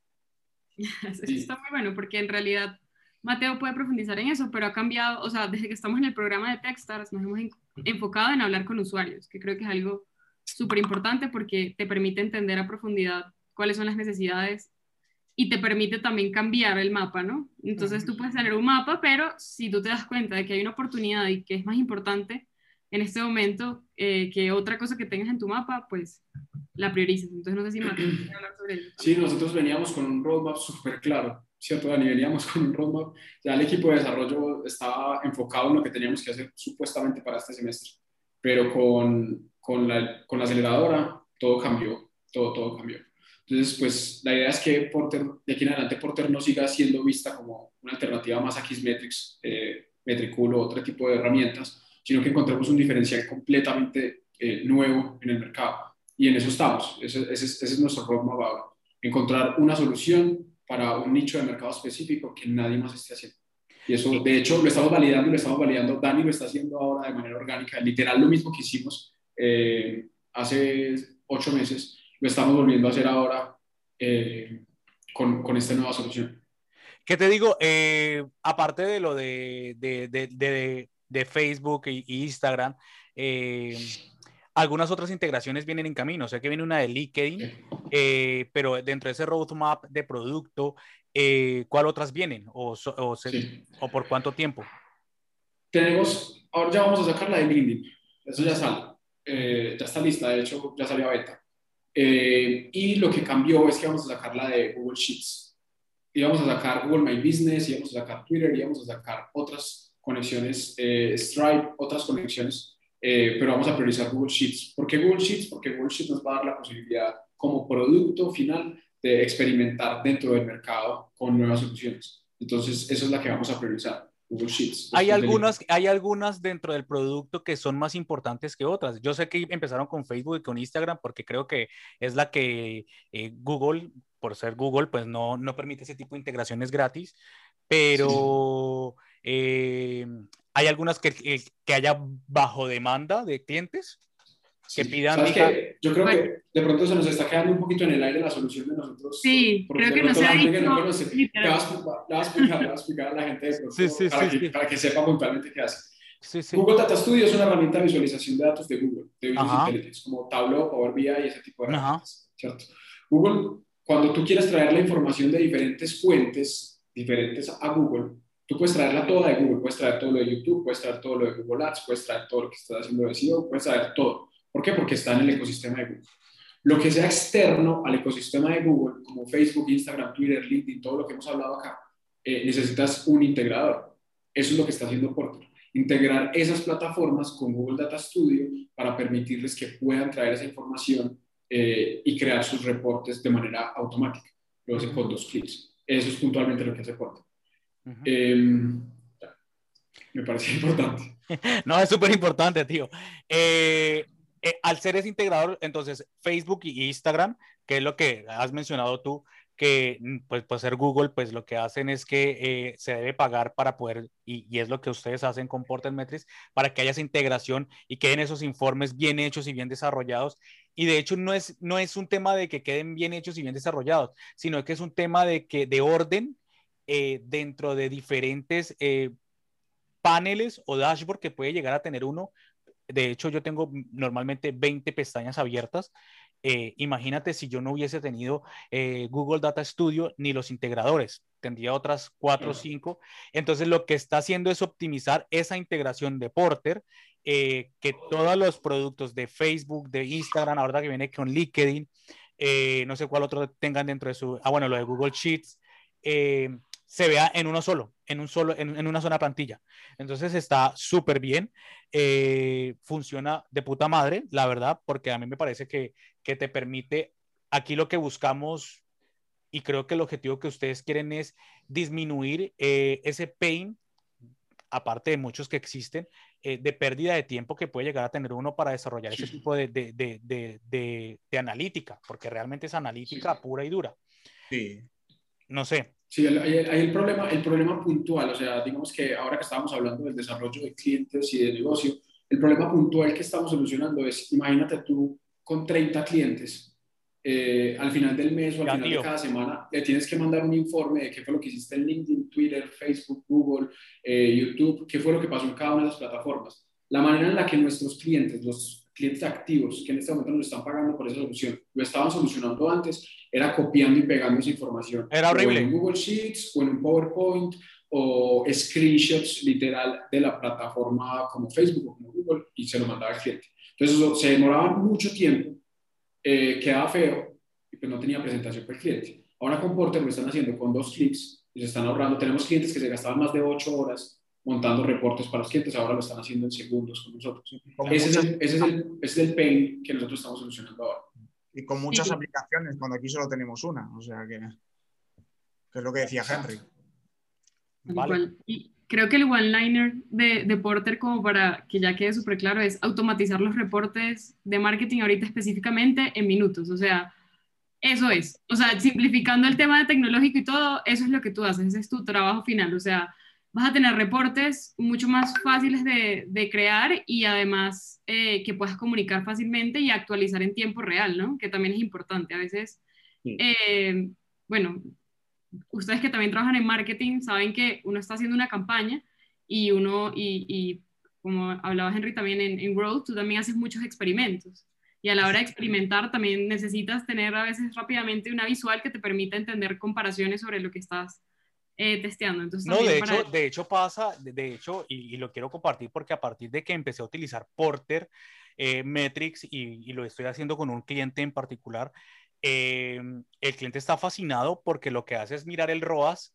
Eso está muy bueno porque en realidad Mateo puede profundizar en eso, pero ha cambiado, o sea, desde que estamos en el programa de Techstars nos hemos enfocado en hablar con usuarios, que creo que es algo súper importante porque te permite entender a profundidad cuáles son las necesidades y te permite también cambiar el mapa, ¿no? Entonces tú puedes tener un mapa, pero si tú te das cuenta de que hay una oportunidad y que es más importante en este momento eh, que otra cosa que tengas en tu mapa, pues la priorices. Entonces, no sé si Mateo quiere hablar sobre eso. Sí, nosotros veníamos con un roadmap súper claro, ¿cierto, Dani? Veníamos con un roadmap. Ya el equipo de desarrollo estaba enfocado en lo que teníamos que hacer supuestamente para este semestre. Pero con, con, la, con la aceleradora todo cambió, todo, todo cambió. Entonces, pues la idea es que Porter, de aquí en adelante Porter no siga siendo vista como una alternativa más a Kissmetrics, eh, o otro tipo de herramientas, sino que encontremos un diferencial completamente eh, nuevo en el mercado. Y en eso estamos, ese, ese, ese es nuestro roadmap ahora, encontrar una solución para un nicho de mercado específico que nadie más esté haciendo. Y eso, de hecho, lo estamos validando lo estamos validando. Dani lo está haciendo ahora de manera orgánica, literal lo mismo que hicimos eh, hace ocho meses, lo estamos volviendo a hacer ahora eh, con, con, esta nueva solución. ¿Qué te digo? Eh, aparte de lo de, de, de, de Facebook e Instagram, algunas otras integraciones vienen en camino. Sé que viene una de LinkedIn, pero dentro de ese roadmap de producto, eh, ¿cuál otras vienen o, o, o, por cuánto tiempo? Tenemos, ahora ya vamos a sacar la de LinkedIn, eso ya sale, eh, ya está lista, de hecho ya salió a beta. Eh, y lo que cambió es que vamos a sacar la de Google Sheets. Íbamos a sacar Google My Business, íbamos a sacar Twitter, íbamos a sacar otras conexiones, Stripe, otras conexiones, pero vamos a priorizar Google Sheets. ¿Por qué Google Sheets? Porque Google Sheets nos va a dar la posibilidad como producto final de experimentar dentro del mercado con nuevas soluciones. Entonces, esa es la que vamos a priorizar. Google Sheets. Hay algunas, hay algunas dentro del producto que son más importantes que otras. Yo sé que empezaron con Facebook y con Instagram porque creo que es la que eh, Google, por ser Google, pues no, no permite ese tipo de integraciones gratis, pero eh, hay algunas que, que haya bajo demanda de clientes que pidan. Yo creo que de pronto se nos está quedando un poquito en el aire la solución de nosotros. Sí, creo que no se ha dicho. le, va a explicar, le va a explicar a la gente de pronto, para, que, para, que, sepa puntualmente qué hace. Google Data Studio es una herramienta de visualización de datos de Google, de Business Intelligence, como Tableau, Power BI y ese tipo de herramientas. ¿cierto? Google, cuando tú quieres traer la información de diferentes fuentes diferentes a Google, tú puedes traerla toda de Google, puedes traer todo lo de YouTube, puedes traer todo lo de Google Ads, puedes traer todo lo que estás haciendo de SEO, puedes traer todo. ¿Por qué? Porque está en el ecosistema de Google. Lo que sea externo al ecosistema de Google, como Facebook, Instagram, Twitter, LinkedIn, todo lo que hemos hablado acá, eh, necesitas un integrador. Eso es lo que está haciendo Porter. Integrar esas plataformas con Google Data Studio para permitirles que puedan traer esa información eh, y crear sus reportes de manera automática. Lo hacen con dos clics. Eso es puntualmente lo que hace Porter. Em, me parece importante. no, es súper importante, tío. Eh, eh, al ser ese integrador, entonces Facebook y Instagram, que es lo que has mencionado tú, que mm, pues, pues ser Google, pues lo que hacen es que eh, se debe pagar para poder, y, es lo que ustedes hacen con Portal Metrics, para que haya esa integración y queden esos informes bien hechos y bien desarrollados. Y de hecho no es, no es un tema de que queden bien hechos y bien desarrollados, sino que es un tema de, que, de orden eh, dentro de diferentes paneles o dashboard que puede llegar a tener uno de hecho, yo tengo normalmente 20 pestañas abiertas. Eh, imagínate si yo no hubiese tenido eh, Google Data Studio ni los integradores, tendría otras 4 o 5. Entonces, lo que está haciendo es optimizar esa integración de Porter, eh, que todos los productos de Facebook, de Instagram, ahora que viene con LinkedIn, no sé cuál otro tengan dentro de su, ah, bueno, lo de Google Sheets, se vea en uno solo, en, un solo, en, una sola plantilla. Entonces está súper bien, eh, funciona de puta madre, la verdad, porque a mí me parece que, que te permite, aquí lo que buscamos y creo que el objetivo que ustedes quieren es disminuir eh, ese pain, aparte de muchos que existen, eh, de pérdida de tiempo que puede llegar a tener uno para desarrollar ese tipo de, de, de, de, analítica, porque realmente es analítica pura y dura. Sí. No sé, Sí, hay, el, problema, el problema puntual, o sea, digamos que ahora que estábamos hablando del desarrollo de clientes y de negocio, el problema puntual que estamos solucionando es, imagínate tú con 30 clientes, eh, al final del mes o al final de cada semana, le tienes que mandar un informe de qué fue lo que hiciste en LinkedIn, Twitter, Facebook, Google, eh, YouTube, qué fue lo que pasó en cada una de las plataformas. La manera en la que nuestros clientes, los clientes activos que en este momento nos están pagando por esa solución, lo estaban solucionando antes, era copiando y pegando esa información. Era horrible. en Google Sheets, o en un PowerPoint, o screenshots literal de la plataforma como Facebook o como Google, y se lo mandaba al cliente. Entonces, eso, se demoraba mucho tiempo, eh, quedaba feo, y pues no tenía presentación para el cliente. Ahora con Porter lo están haciendo con dos clics, y se están ahorrando. Tenemos clientes que se gastaban más de ocho horas montando reportes para los clientes, ahora lo están haciendo en segundos con nosotros. Ese, es el, ese, es el, ese es el pain que nosotros estamos solucionando ahora. Y con muchas aplicaciones, cuando aquí solo tenemos una, o sea que, que es lo que decía Henry. Vale. Y creo que el one-liner de, de, Porter, como para que ya quede súper claro, es automatizar los reportes de marketing ahorita específicamente en minutos. O sea, eso es. O sea, simplificando el tema de tecnológico y todo, eso es lo que tú haces, ese es tu trabajo final. O sea, vas a tener reportes mucho más fáciles de, de crear y además eh, que puedas comunicar fácilmente y actualizar en tiempo real, ¿no? Que también es importante. A veces, eh, bueno, ustedes que también trabajan en marketing saben que uno está haciendo una campaña y uno, y, y como hablaba Henry también en, en Growth, tú también haces muchos experimentos. Y a la hora de experimentar también necesitas tener a veces rápidamente una visual que te permita entender comparaciones sobre lo que estás eh, testeando. Entonces, no, de hecho, de hecho pasa, de, hecho, y, lo quiero compartir porque a partir de que empecé a utilizar Porter eh, Metrics y, lo estoy haciendo con un cliente en particular, eh, el cliente está fascinado porque lo que hace es mirar el ROAS,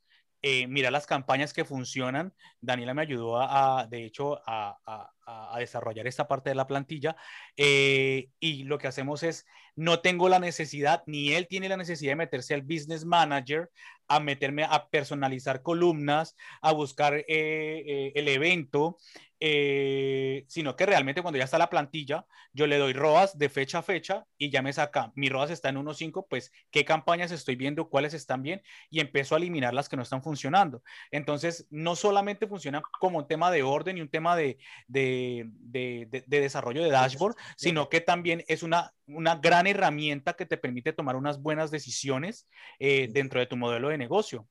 mirar las campañas que funcionan. Daniela me ayudó a, de hecho, a, a, desarrollar esta parte de la plantilla y lo que hacemos es, no tengo la necesidad, ni él tiene la necesidad de meterse al business manager a meterme a personalizar columnas, a buscar eh, eh, el evento, eh, sino que realmente cuando ya está la plantilla, yo le doy ROAS de fecha a fecha y ya me saca, mi ROAS está en 1.5, pues qué campañas estoy viendo, cuáles están bien y empiezo a eliminar las que no están funcionando. Entonces, no solamente funciona como un tema de orden y un tema de, de, de, de desarrollo de dashboard, sino que también es una, una gran herramienta que te permite tomar unas buenas decisiones dentro de tu modelo de negocio.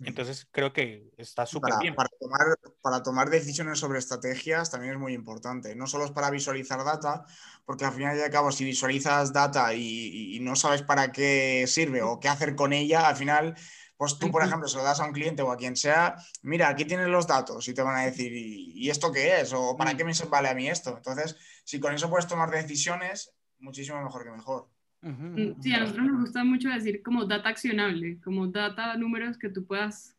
Entonces creo que está súper bien. Para tomar, para tomar decisiones sobre estrategias también es muy importante. No solo es para visualizar data, porque al final y al cabo, si visualizas data y, no sabes para qué sirve o qué hacer con ella, al final, pues tú, por ejemplo, se lo das a un cliente o a quien sea, mira, aquí tienes los datos y te van a decir, ¿y, esto qué es? ¿O para mm. qué me vale a mí esto? Entonces, si con eso puedes tomar decisiones, muchísimo mejor que mejor. Sí, a nosotros nos gusta mucho decir como data accionable, como data, números que tú puedas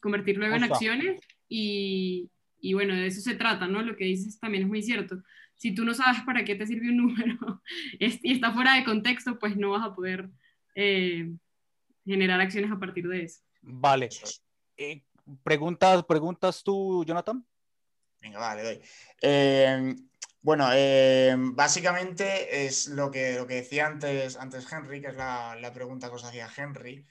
convertir luego en acciones y, y, bueno, de eso se trata, ¿no? Lo que dices también es muy cierto. Si tú no sabes para qué te sirve un número y está fuera de contexto, pues no vas a poder eh, generar acciones a partir de eso. Vale. Eh, ¿preguntas, ¿Preguntas tú, Jonathan? Venga, vale, doy. Eh, bueno, eh, básicamente es lo que, lo que decía antes, antes Henry, que es la, pregunta que os hacía Henry,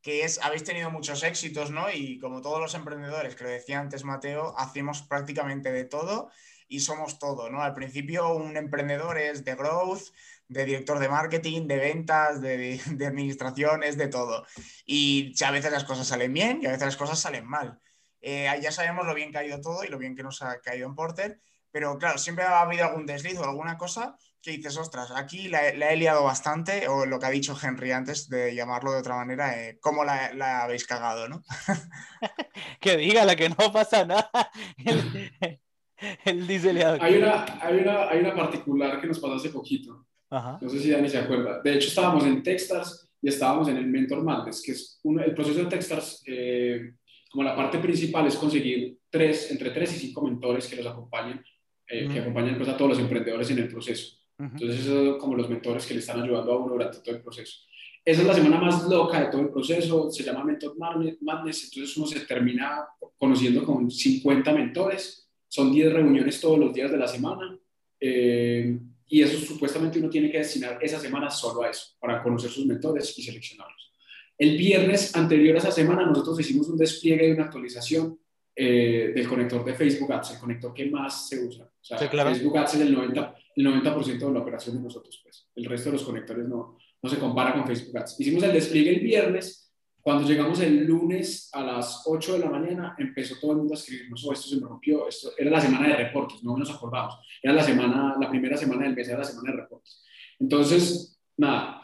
que es, habéis tenido muchos éxitos, ¿no? Y como todos los emprendedores, que lo decía antes Mateo, hacemos prácticamente de todo y somos todo, ¿no? Al principio un emprendedor es de growth, de director de marketing, de ventas, de, de administración, es de todo. Y a veces las cosas salen bien y a veces las cosas salen mal. Eh, ya sabemos lo bien que ha ido todo y lo bien que nos ha caído en Porter pero claro, siempre ha habido algún desliz o alguna cosa que dices, ostras, aquí la, he liado bastante, o lo que ha dicho Henry antes de llamarlo de otra manera, eh, ¿cómo la, habéis cagado, no? que diga la que no pasa nada. El, dice hay una, hay, una, hay una particular que nos pasó hace poquito. No sé si Dani se acuerda. De hecho, estábamos en Techstars y estábamos en el Mentor Madness, que es el proceso de Techstars, eh, como la parte principal es conseguir tres, entre tres y cinco mentores que los acompañen eh, que acompañan pues, a todos los emprendedores en el proceso. Entonces, eso como los mentores que le están ayudando a uno durante todo el proceso. Esa es la semana más loca de todo el proceso, se llama Mentor Madness, entonces uno se termina conociendo con 50 mentores, son 10 reuniones todos los días de la semana, eh, y eso supuestamente uno tiene que destinar esa semana solo a eso, para conocer sus mentores y seleccionarlos. El viernes anterior a esa semana nosotros hicimos un despliegue y una actualización eh, del conector de Facebook Ads, el conector que más se usa. O sea, Facebook Ads es el 90%, el 90 de la operación de nosotros, pues. El resto de los conectores no, no se compara con Facebook Ads. Hicimos el despliegue el viernes. Cuando llegamos el lunes a las 8 de la mañana, empezó todo el mundo a escribirnos, oh, esto se me rompió, esto era la semana de reportes, no nos acordamos. Era la semana, la primera semana del mes, era la semana de reportes. Entonces, nada,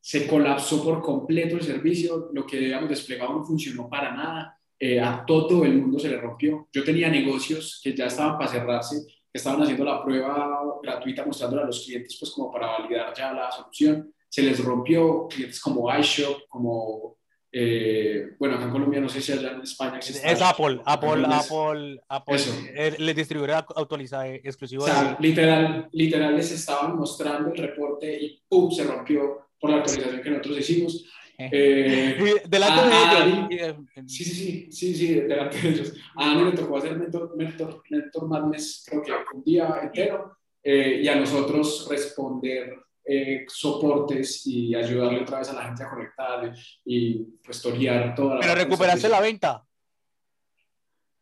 se colapsó por completo el servicio, lo que habíamos desplegado no funcionó para nada eh, a todo el mundo se le rompió. Yo tenía negocios que ya estaban para cerrarse, estaban haciendo la prueba gratuita mostrándole a los clientes pues como para validar ya la solución. Se les rompió clientes como iShop, como, eh, bueno, acá en Colombia no sé si allá en España Es Apple, Apple, Apple, Apple, el distribuidor autorizado eh, exclusivo. O sea, literal, literal les estaban mostrando el reporte y ¡pum! se rompió por la actualización que nosotros hicimos. Eh, delante de ellos. Sí, sí, sí, sí, sí, delante de ellos. A Ani le tocó hacer mentor, mentor, mentor madness, creo que un día entero, eh, y a nosotros responder eh, soportes y ayudarle otra vez a la gente a conectar y pues torear toda la... Pero recuperaste la venta.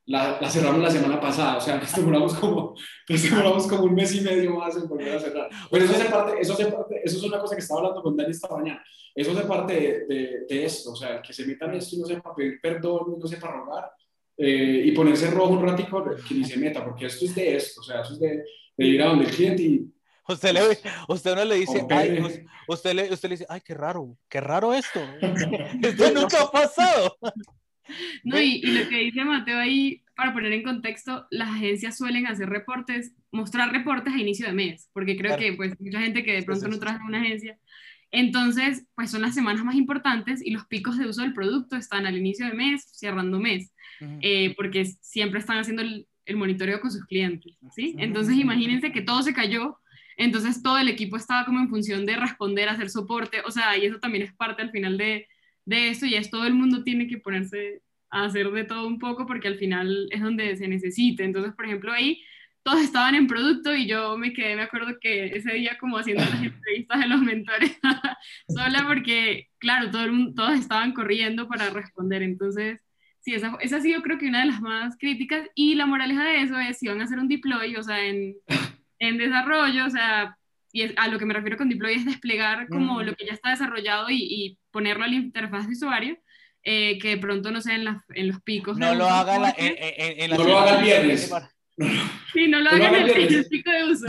La, la, cerramos la semana pasada, o sea, nos demoramos como, nos demoramos como un mes y medio más en volver a cerrar. Pero eso, hace parte, eso, hace parte, eso es una cosa que estaba hablando con Dani esta mañana, eso hace parte de, de, de esto, o sea, que se metan esto y no sepa pedir perdón, no sepa rogar, eh, y ponerse rojo un ratico, que ni se meta, porque esto es de esto, o sea, eso es de, de ir a donde el cliente y Usted, le, usted no le dice, ay, usted, le, usted le dice, ay, qué raro, qué raro esto. esto nunca ha pasado. No, y, y, lo que dice Mateo ahí, para poner en contexto, las agencias suelen hacer reportes, mostrar reportes a inicio de mes, porque creo que pues mucha gente que de pronto no trabaja en una agencia. Entonces, pues son las semanas más importantes y los picos de uso del producto están al inicio de mes, cerrando mes, eh, porque siempre están haciendo el, el, monitoreo con sus clientes, ¿sí? Entonces, imagínense que todo se cayó, entonces todo el equipo estaba como en función de responder, hacer soporte, o sea, y eso también es parte al final de, de esto y es todo el mundo tiene que ponerse a hacer de todo un poco porque al final es donde se necesita. Entonces, por ejemplo, ahí todos estaban en producto y yo me quedé, me acuerdo que ese día como haciendo las entrevistas de los mentores sola porque, claro, todo el todos estaban corriendo para responder. Entonces, sí, esa, esa ha sido creo que una de las más críticas y la moraleja de eso es si van a hacer un deploy, o sea, en, en desarrollo, o sea, y a lo que me refiero con deploy es desplegar como lo que ya está desarrollado y, y ponerlo a la interfaz de usuario, eh, que de pronto no sea en, en los picos. No lo hagan la, en, en, en No lo hagan viernes. Sí, no lo hagan en el, pico de uso.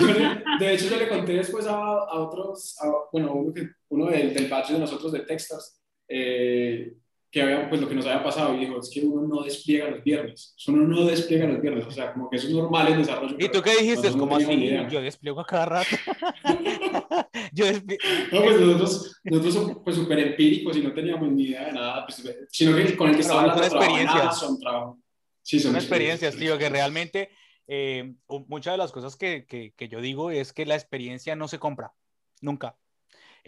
De hecho, yo le conté después a, a otros, a, bueno, uno, que, uno del, del batch de nosotros de Textas, eh, que había, pues lo que nos había pasado y dijo, es que uno no despliega los viernes, uno no despliega los viernes, o sea, como que eso es normal en desarrollo. ¿Y tú qué dijiste? No, como así? Yo despliego a cada rato. yo despliego. No, pues nosotros, nosotros somos pues súper empíricos y no teníamos ni idea de nada, pues, sino que con el que estaba hablando experiencias. son trabajo. Sí, son, son experiencias, tío, que realmente eh, muchas de las cosas que, que, que yo digo es que la experiencia no se compra, nunca.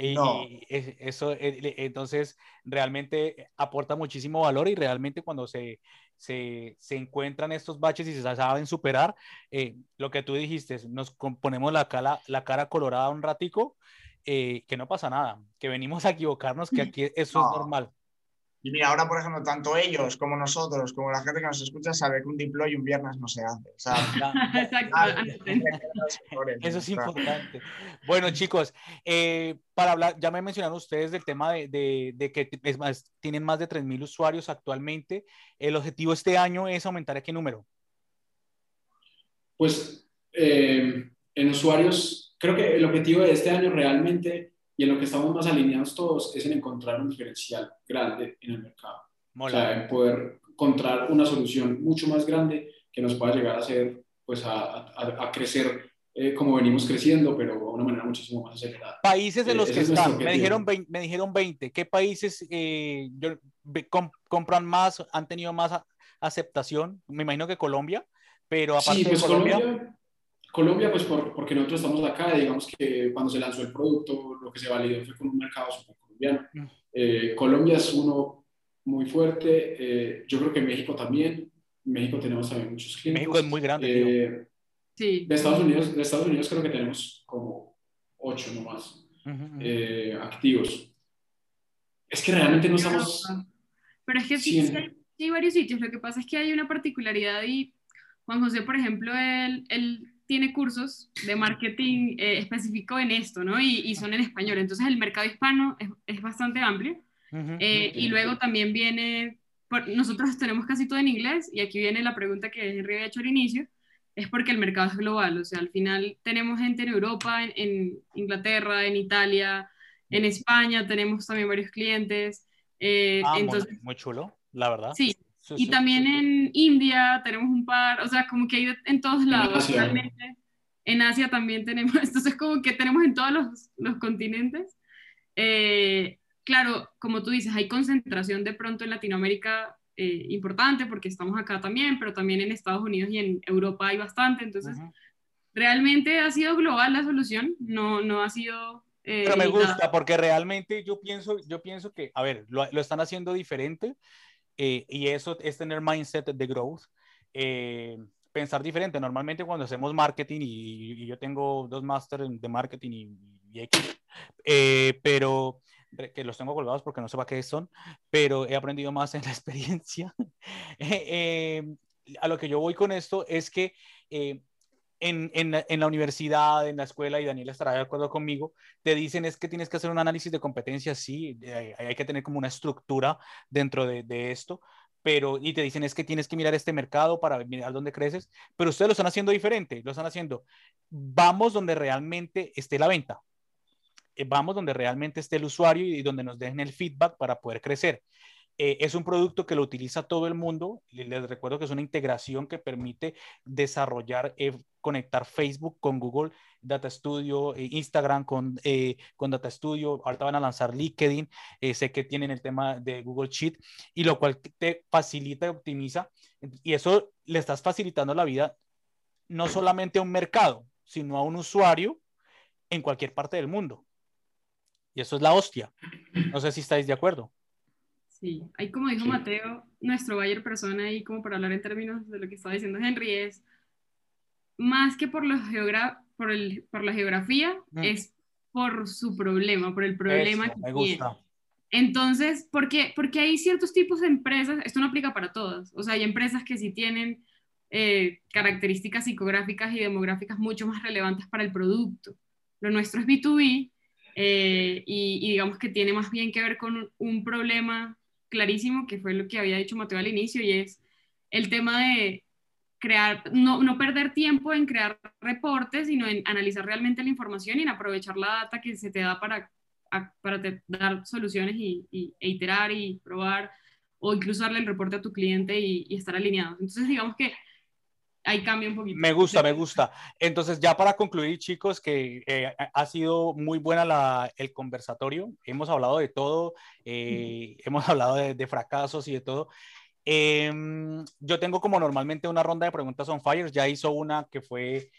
Y, no. y eso, entonces, realmente aporta muchísimo valor y realmente cuando se, se, se encuentran estos baches y se saben superar, eh, lo que tú dijiste, nos ponemos la cara, la cara colorada un ratico, eh, que no pasa nada, que venimos a equivocarnos, que aquí eso no. es normal. Y mira, ahora, por ejemplo, tanto ellos como nosotros, como la gente que nos escucha, sabe que un deploy un viernes no se hace. O sea, Eso es importante. Bueno, chicos, eh, para hablar, ya me mencionaron ustedes del tema de, de, de que es más, tienen más de 3.000 usuarios actualmente. El objetivo este año es aumentar a qué número? Pues eh, en usuarios, creo que el objetivo de este año realmente y en lo que estamos más alineados todos es en encontrar un diferencial grande en el mercado. Mola. O sea, en poder encontrar una solución mucho más grande que nos pueda llegar a hacer, pues a, a, a crecer eh, como venimos creciendo, pero de una manera muchísimo más acelerada. Países en los eh, que están, me dijeron, 20, me dijeron 20, ¿qué países eh, comp compran más, han tenido más aceptación? Me imagino que Colombia, pero aparte sí, pues de Colombia... Colombia Colombia, pues por, porque nosotros estamos acá, digamos que cuando se lanzó el producto, lo que se validó fue con un mercado super colombiano. Mm. Eh, Colombia es uno muy fuerte, eh, yo creo que México también, México tenemos también muchos clientes. México es muy grande. Eh, sí. De Estados, Unidos, de Estados Unidos creo que tenemos como ocho nomás uh -huh. activos. Es que realmente no estamos... Pero es que sí, sí, hay, hay varios sitios, lo que pasa es que hay una particularidad y Juan José, por ejemplo, él, él tiene cursos de marketing eh, específico en esto, ¿no? Y, y, son en español. Entonces el mercado hispano es, es bastante amplio. Uh -huh. eh, y luego también viene, por, nosotros tenemos casi todo en inglés y aquí viene la pregunta que Henry había hecho al inicio, es porque el mercado es global. O sea, al final tenemos gente en Europa, en, en Inglaterra, en Italia, en España, tenemos también varios clientes. Eh, ah, entonces, muy, muy chulo, la verdad. Sí, Sí, y sí, también sí. en India tenemos un par, o sea, como que hay en todos lados, en Asia, realmente. En Asia también tenemos, entonces como que tenemos en todos los, los continentes. Eh, claro, como tú dices, hay concentración de pronto en Latinoamérica eh, importante porque estamos acá también, pero también en Estados Unidos y en Europa hay bastante, entonces uh -huh. realmente ha sido global la solución, no, no ha sido... Eh, pero me gusta porque realmente yo pienso, yo pienso que, a ver, lo, lo están haciendo diferente eh, y eso es tener mindset de growth. Eh, pensar diferente. Normalmente cuando hacemos marketing, y, y yo tengo dos másteres de marketing y, y eh, pero que los tengo colgados porque no sé para qué son, pero he aprendido más en la experiencia. Eh, a lo que yo voy con esto es que eh, en, en, en, la universidad, en la escuela, y Daniel estará de acuerdo conmigo, te dicen es que tienes que hacer un análisis de competencias, sí, hay, hay que tener como una estructura dentro de, de, esto, pero y te dicen es que tienes que mirar este mercado para mirar dónde creces, pero ustedes lo están haciendo diferente, lo están haciendo, vamos donde realmente esté la venta, eh, vamos donde realmente esté el usuario y donde nos dejen el feedback para poder crecer. Eh, es un producto que lo utiliza todo el mundo. Les recuerdo que es una integración que permite desarrollar, eh, conectar Facebook con Google Data Studio, eh, Instagram con, eh, con Data Studio. Ahorita van a lanzar LinkedIn. Sé que tienen el tema de Google Sheet y lo cual te facilita y optimiza. Y eso le estás facilitando la vida no solamente a un mercado, sino a un usuario en cualquier parte del mundo. Y eso es la hostia. No sé si estáis de acuerdo. Sí, ahí como dijo sí. Mateo, nuestro Bayer persona ahí como para hablar en términos de lo que estaba diciendo Henry es más que por, los geogra por, el, por la geografía, mm. es por su problema, por el problema Eso, que me gusta. tiene. Entonces, ¿por qué? Porque hay ciertos tipos de empresas, esto no aplica para todas, o sea, hay empresas que sí tienen eh, características psicográficas y demográficas mucho más relevantes para el producto. Lo nuestro es B2B eh, y, y digamos que tiene más bien que ver con un problema clarísimo, que fue lo que había dicho Mateo al inicio, y es el tema de crear, no, no, perder tiempo en crear reportes, sino en analizar realmente la información y en aprovechar la data que se te da para, a, para te dar soluciones y, e iterar y probar, o incluso darle el reporte a tu cliente y, y estar alineados. Entonces, digamos que ahí cambia un poquito. Me gusta, me gusta. Entonces, ya para concluir, chicos, que eh, ha sido muy buena la, el conversatorio. Hemos hablado de todo, eh, hemos hablado de, de, fracasos y de todo. Eh, yo tengo como normalmente una ronda de preguntas on fire. Ya hizo una que fue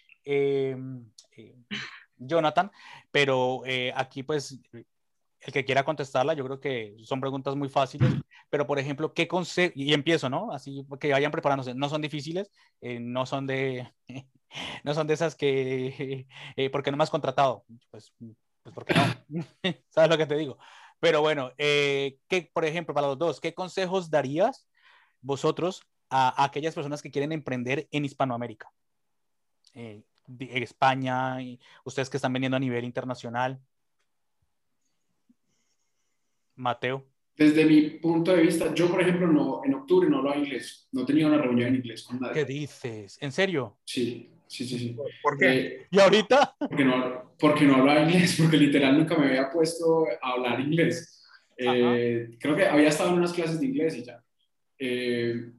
Jonathan, pero aquí pues el que quiera contestarla, yo creo que son preguntas muy fáciles, pero por ejemplo, ¿qué consejo? Y empiezo, ¿no? Así que vayan preparándose, no son difíciles, eh, no son de, no son de esas que, eh, ¿por qué no me has contratado? Pues, pues porque no, ¿sabes lo que te digo? Pero bueno, eh, ¿qué, por ejemplo, para los dos, ¿qué consejos darías vosotros a, a aquellas personas que quieren emprender en Hispanoamérica? en España, ustedes que están vendiendo a nivel internacional, Mateo. Desde mi punto de vista, yo por ejemplo no, en octubre no hablaba inglés, no tenía una reunión en inglés con nadie. ¿Qué dices? ¿En serio? Sí, sí, sí. sí. ¿Por qué? Eh, ¿Y ahorita? Porque no, porque no hablaba inglés, porque literal nunca me había puesto a hablar inglés. Eh, creo que había estado en unas clases de inglés y ya. Eh,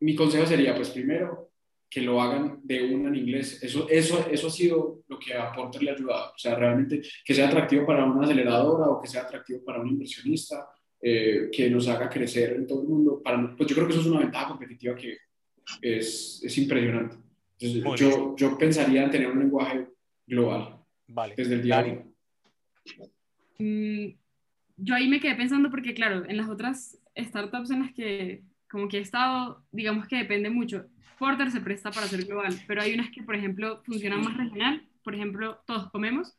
mi consejo sería, pues primero, que lo hagan de una en inglés. Eso, eso, eso ha sido lo que a Porter le ha ayudado. O sea, realmente que sea atractivo para una aceleradora o que sea atractivo para un inversionista, eh, que nos haga crecer en todo el mundo. Para, pues yo creo que eso es una ventaja competitiva que es, es impresionante. Entonces, yo, yo pensaría en tener un lenguaje global vale. desde el día uno. Mm, yo ahí me quedé pensando porque, claro, en las otras startups en las que como que he estado, digamos que depende mucho. Porter se presta para ser global, pero hay unas que, por ejemplo, funcionan más regional. Por ejemplo, Todos Comemos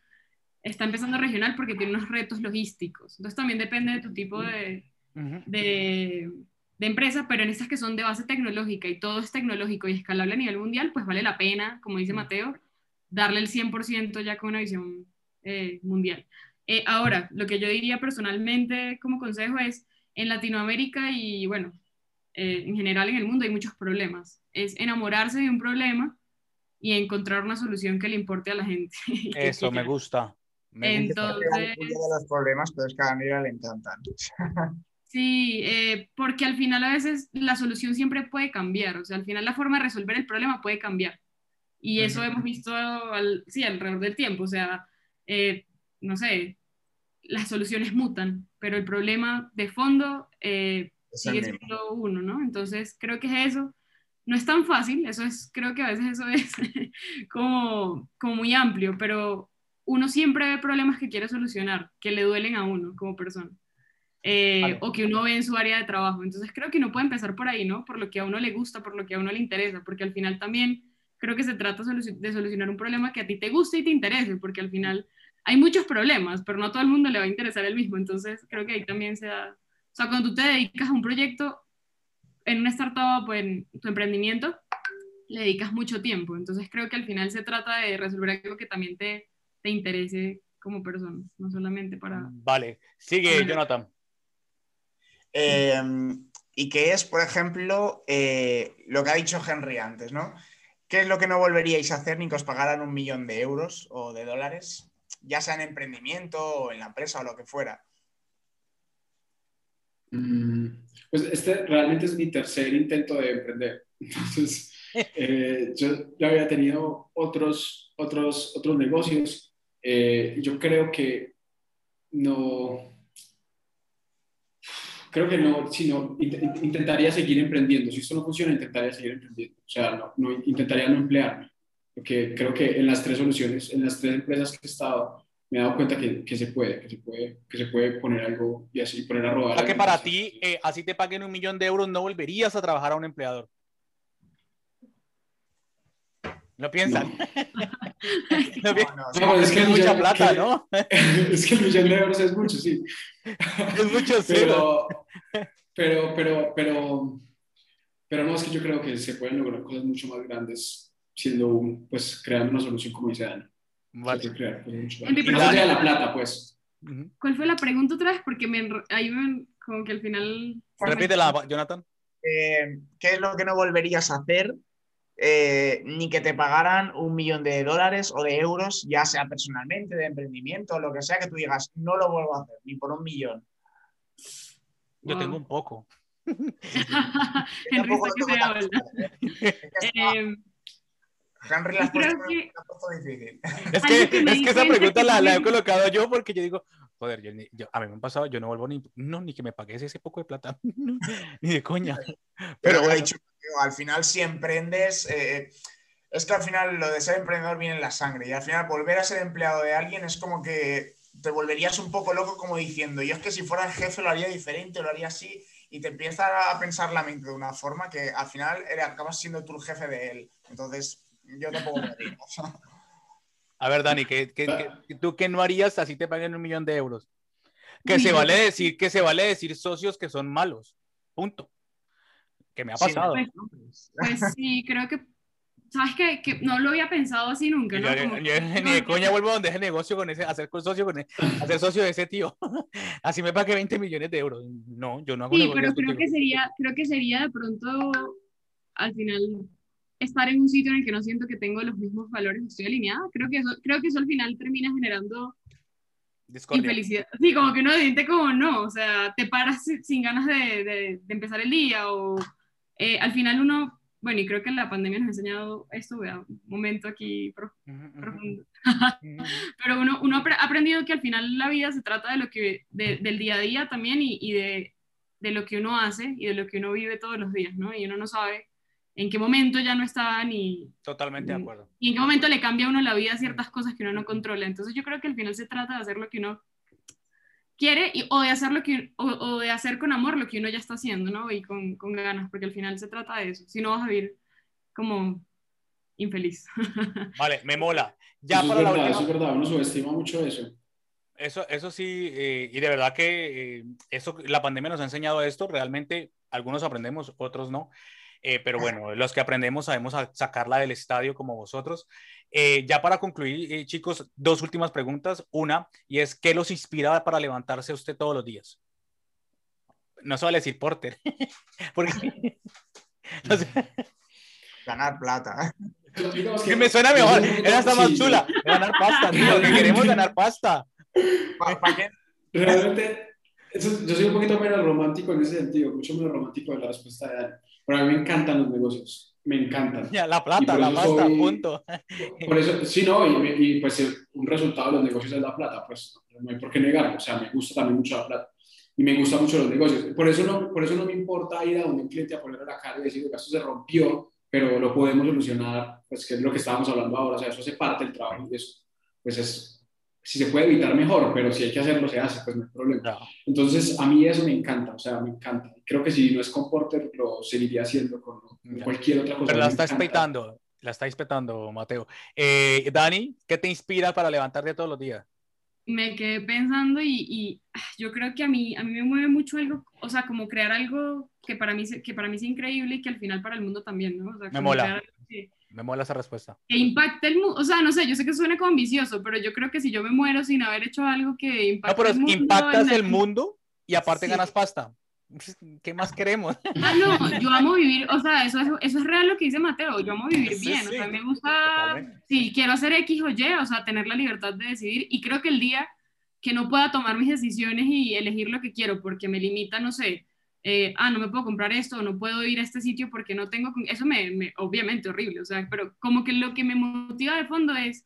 está empezando regional porque tiene unos retos logísticos. Entonces también depende de tu tipo de, de, de, empresa, pero en estas que son de base tecnológica y todo es tecnológico y escalable a nivel mundial, pues vale la pena, como dice Mateo, darle el 100% ya con una visión eh, mundial. Eh, ahora, lo que yo diría personalmente como consejo es, en Latinoamérica y bueno, eh, en general en el mundo hay muchos problemas es enamorarse de un problema y encontrar una solución que le importe a la gente. Eso me gusta. Me Entonces, de los problemas, pero es que a Daniela le encantan. sí, eh, porque al final a veces la solución siempre puede cambiar, o sea, al final la forma de resolver el problema puede cambiar. Y eso uh -huh. hemos visto al, sí, alrededor del tiempo, o sea, eh, no sé, las soluciones mutan, pero el problema de fondo eh, sigue siendo uno, ¿no? Entonces, creo que es eso no es tan fácil, eso es, creo que a veces eso es como, como muy amplio, pero uno siempre ve problemas que quiere solucionar, que le duelen a uno como persona, eh, vale. o que uno ve en su área de trabajo. Entonces creo que uno puede empezar por ahí, ¿no? Por lo que a uno le gusta, por lo que a uno le interesa, porque al final también creo que se trata de solucionar un problema que a ti te guste y te interese, porque al final hay muchos problemas, pero no a todo el mundo le va a interesar el mismo. Entonces creo que ahí también se da, o sea, cuando tú te dedicas a un proyecto, en una startup o en tu emprendimiento, le dedicas mucho tiempo. Entonces creo que al final se trata de resolver algo que también te, te interese como persona, no solamente para... Vale, sigue Jonathan. Em, y que es, por ejemplo, eh, lo que ha dicho Henry antes, ¿no? ¿Qué es lo que no volveríais a hacer ni que os pagaran un millón de euros o de dólares, ya sea en emprendimiento o en la empresa o lo que fuera? Mm, pues este realmente es mi tercer intento de emprender. Entonces, eh, yo ya había tenido otros, otros, otros negocios. Eh, yo creo que no, creo que no, sino intentaría seguir emprendiendo. Si esto no funciona, intentaría seguir emprendiendo. O sea, no, no, intentaría no emplearme. Porque creo que en las tres soluciones, en las tres empresas que he estado, me he dado cuenta que, que se puede, que se puede, que se puede poner algo y así poner a rodar. O sea, que para ti, eh, así te paguen un millón de euros, no volverías a trabajar a un empleador. ¿No piensan? No, no, es que es mucha plata, ¿no? es que el millón de euros es mucho, sí. Es mucho, sí. Pero, pero, pero, pero, pero no, es que yo creo que se pueden lograr cosas mucho más grandes siendo un, pues, creando una solución como dice Dani. Vale. Y más allá de la plata, pues. ¿Cuál fue la pregunta otra vez? Porque me, ahí me, como que al final... Repítela, Jonathan. Eh, ¿Qué es lo que no volverías a hacer eh, ni que te pagaran un millón de dólares o de euros, ya sea personalmente, de emprendimiento, lo que sea, que tú digas, no lo vuelvo a hacer, ni por un millón. Yo tengo un poco. Henry, Henry la puesto, difícil. Es que, es que esa pregunta la, la, he colocado yo porque yo digo, joder, yo, a mí me han pasado, yo no vuelvo ni, no, ni que me pagues ese poco de plata, ni de coña. Pero, Pero dicho, al final si emprendes, eh, es que al final lo de ser emprendedor viene en la sangre y al final volver a ser empleado de alguien es como que te volverías un poco loco como diciendo, yo es que si fuera el jefe lo haría diferente, lo haría así y te empieza a pensar la mente de una forma que al final acabas siendo tú el jefe de él. Entonces, yo tampoco me digo. A ver, Dani, ¿qué, tú qué no harías así te paguen un millón de euros? Que se vale decir, que se vale decir socios que son malos. Punto que me ha pasado. Pues, pues, sí, creo que, ¿sabes qué? Que no lo había pensado así nunca, ¿no? ni de coña vuelvo a donde ese negocio con ese, hacer socio con hacer socio de ese tío. así me pague 20 millones de euros. No, yo no hago Sí, pero creo que, sería, creo que sería de pronto, al final, estar en un sitio en el que no siento que tengo los mismos valores, estoy alineada. Creo que eso, creo que eso al final termina generando infelicidad. Sí, como que uno siente como no, o sea, te paras sin ganas de, de, de empezar el día o eh, al final uno, bueno, y creo que la pandemia nos ha enseñado esto, vea, un momento aquí profundo, pero uno, uno, ha aprendido que al final la vida se trata de lo que, del día a día también y, y de, de, lo que uno hace y de lo que uno vive todos los días, ¿no? Y uno no sabe en qué momento ya no está ni... Totalmente de acuerdo. Y en qué momento le cambia a uno la vida ciertas cosas que uno no controla. Entonces yo creo que al final se trata de hacer lo que uno quiere y, o, de hacer lo que, o, de hacer con amor lo que uno ya está haciendo, ¿no? Y con, con ganas, porque al final se trata de eso. Si no vas a vivir como infeliz. Vale, me mola. Ya eso, para es verdad, eso es verdad, uno subestima mucho eso. Eso, eso sí, eh, y de verdad que eh, eso, la pandemia nos ha enseñado esto, realmente algunos aprendemos, otros no. Eh, pero bueno, los que aprendemos sabemos sacarla del estadio como vosotros. Eh, ya para concluir, eh, chicos, dos últimas preguntas. Una, y es, ¿qué los inspira para levantarse usted todos los días? No se vale decir Porter, porque... Ganar plata. Que me suena mejor, era hasta más chula. Ganar pasta, tío, que queremos ganar pasta. Realmente, yo soy un poquito menos romántico en ese sentido, mucho menos romántico de la respuesta de Dani. Pero a mí me encantan los negocios me encantan. Ya, la plata, la pasta, punto. Por eso, sí, no, y, pues un resultado de los negocios es la plata, pues no hay por qué negarlo, o sea, me gusta también mucho la plata y me gustan mucho los negocios. Por eso no, por eso no me importa ir a donde un cliente a ponerle la cara y decir que esto se rompió, pero lo podemos solucionar, pues que es lo que estábamos hablando ahora, o sea, eso hace parte del trabajo y eso, pues es si se puede evitar mejor, pero si hay que hacerlo, se hace, pues no hay problema. Entonces, a mí eso me encanta, o sea, me encanta. Creo que si no es con Porter, lo seguiría haciendo con, cualquier otra cosa. Pero la está espetando, la está espetando, Mateo. Eh, Dani, ¿qué te inspira para levantarte todos los días? me quedé pensando y, y, ah, yo creo que a mí, a mí me mueve mucho algo, o sea, como crear algo que para mí, que para mí es increíble y que al final para el mundo también, ¿no? O sea, me mola. Me mola esa respuesta. Que impacte el mundo, o sea, no sé, yo sé que suena como ambicioso, pero yo creo que si yo me muero sin haber hecho algo que impacte no, pero el mundo. impactas el mundo y aparte ganas pasta. ¿Qué más queremos? Ah, no, yo amo vivir, o sea, eso, eso, eso, es real lo que dice Mateo, yo amo vivir bien, o sea, me gusta, si quiero hacer X o Y, o sea, tener la libertad de decidir y creo que el día que no pueda tomar mis decisiones y elegir lo que quiero porque me limita, no sé, eh, ah, no me puedo comprar esto, no puedo ir a este sitio porque no tengo, eso me, me, obviamente horrible, o sea, pero como que lo que me motiva de fondo es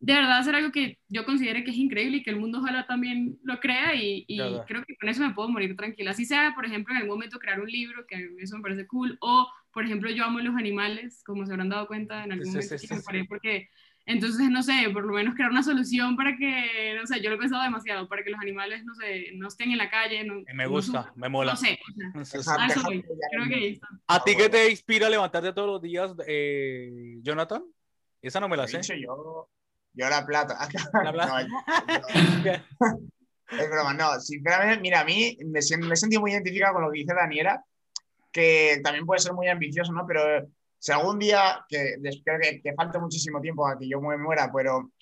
de verdad hacer algo que yo considere que es increíble y que el mundo ojalá también lo crea y, y creo que con eso me puedo morir tranquila. Así sea, por ejemplo, en algún momento crear un libro, que eso me parece cool, o por ejemplo, yo amo los animales, como se habrán dado cuenta en algún momento, sí, sí, porque entonces, no sé, por lo menos crear una solución para que, no sé, yo lo he pensado demasiado, para que los animales, no sé, no estén en la calle. No, me gusta, me mola. No sé, o sea, a, eso creo que ahí está. ¿A ti qué te inspira a levantarte todos los días, eh, Jonathan? Esa no me la sé. Yo, yo la plata. ¿La plata? es broma, no. Sinceramente, mira, a mí me, me he sentido muy identificado con lo que dice Daniela, que también puede ser muy ambicioso, ¿no? Pero si algún día, que espero que, falte muchísimo tiempo a que yo me muera, pero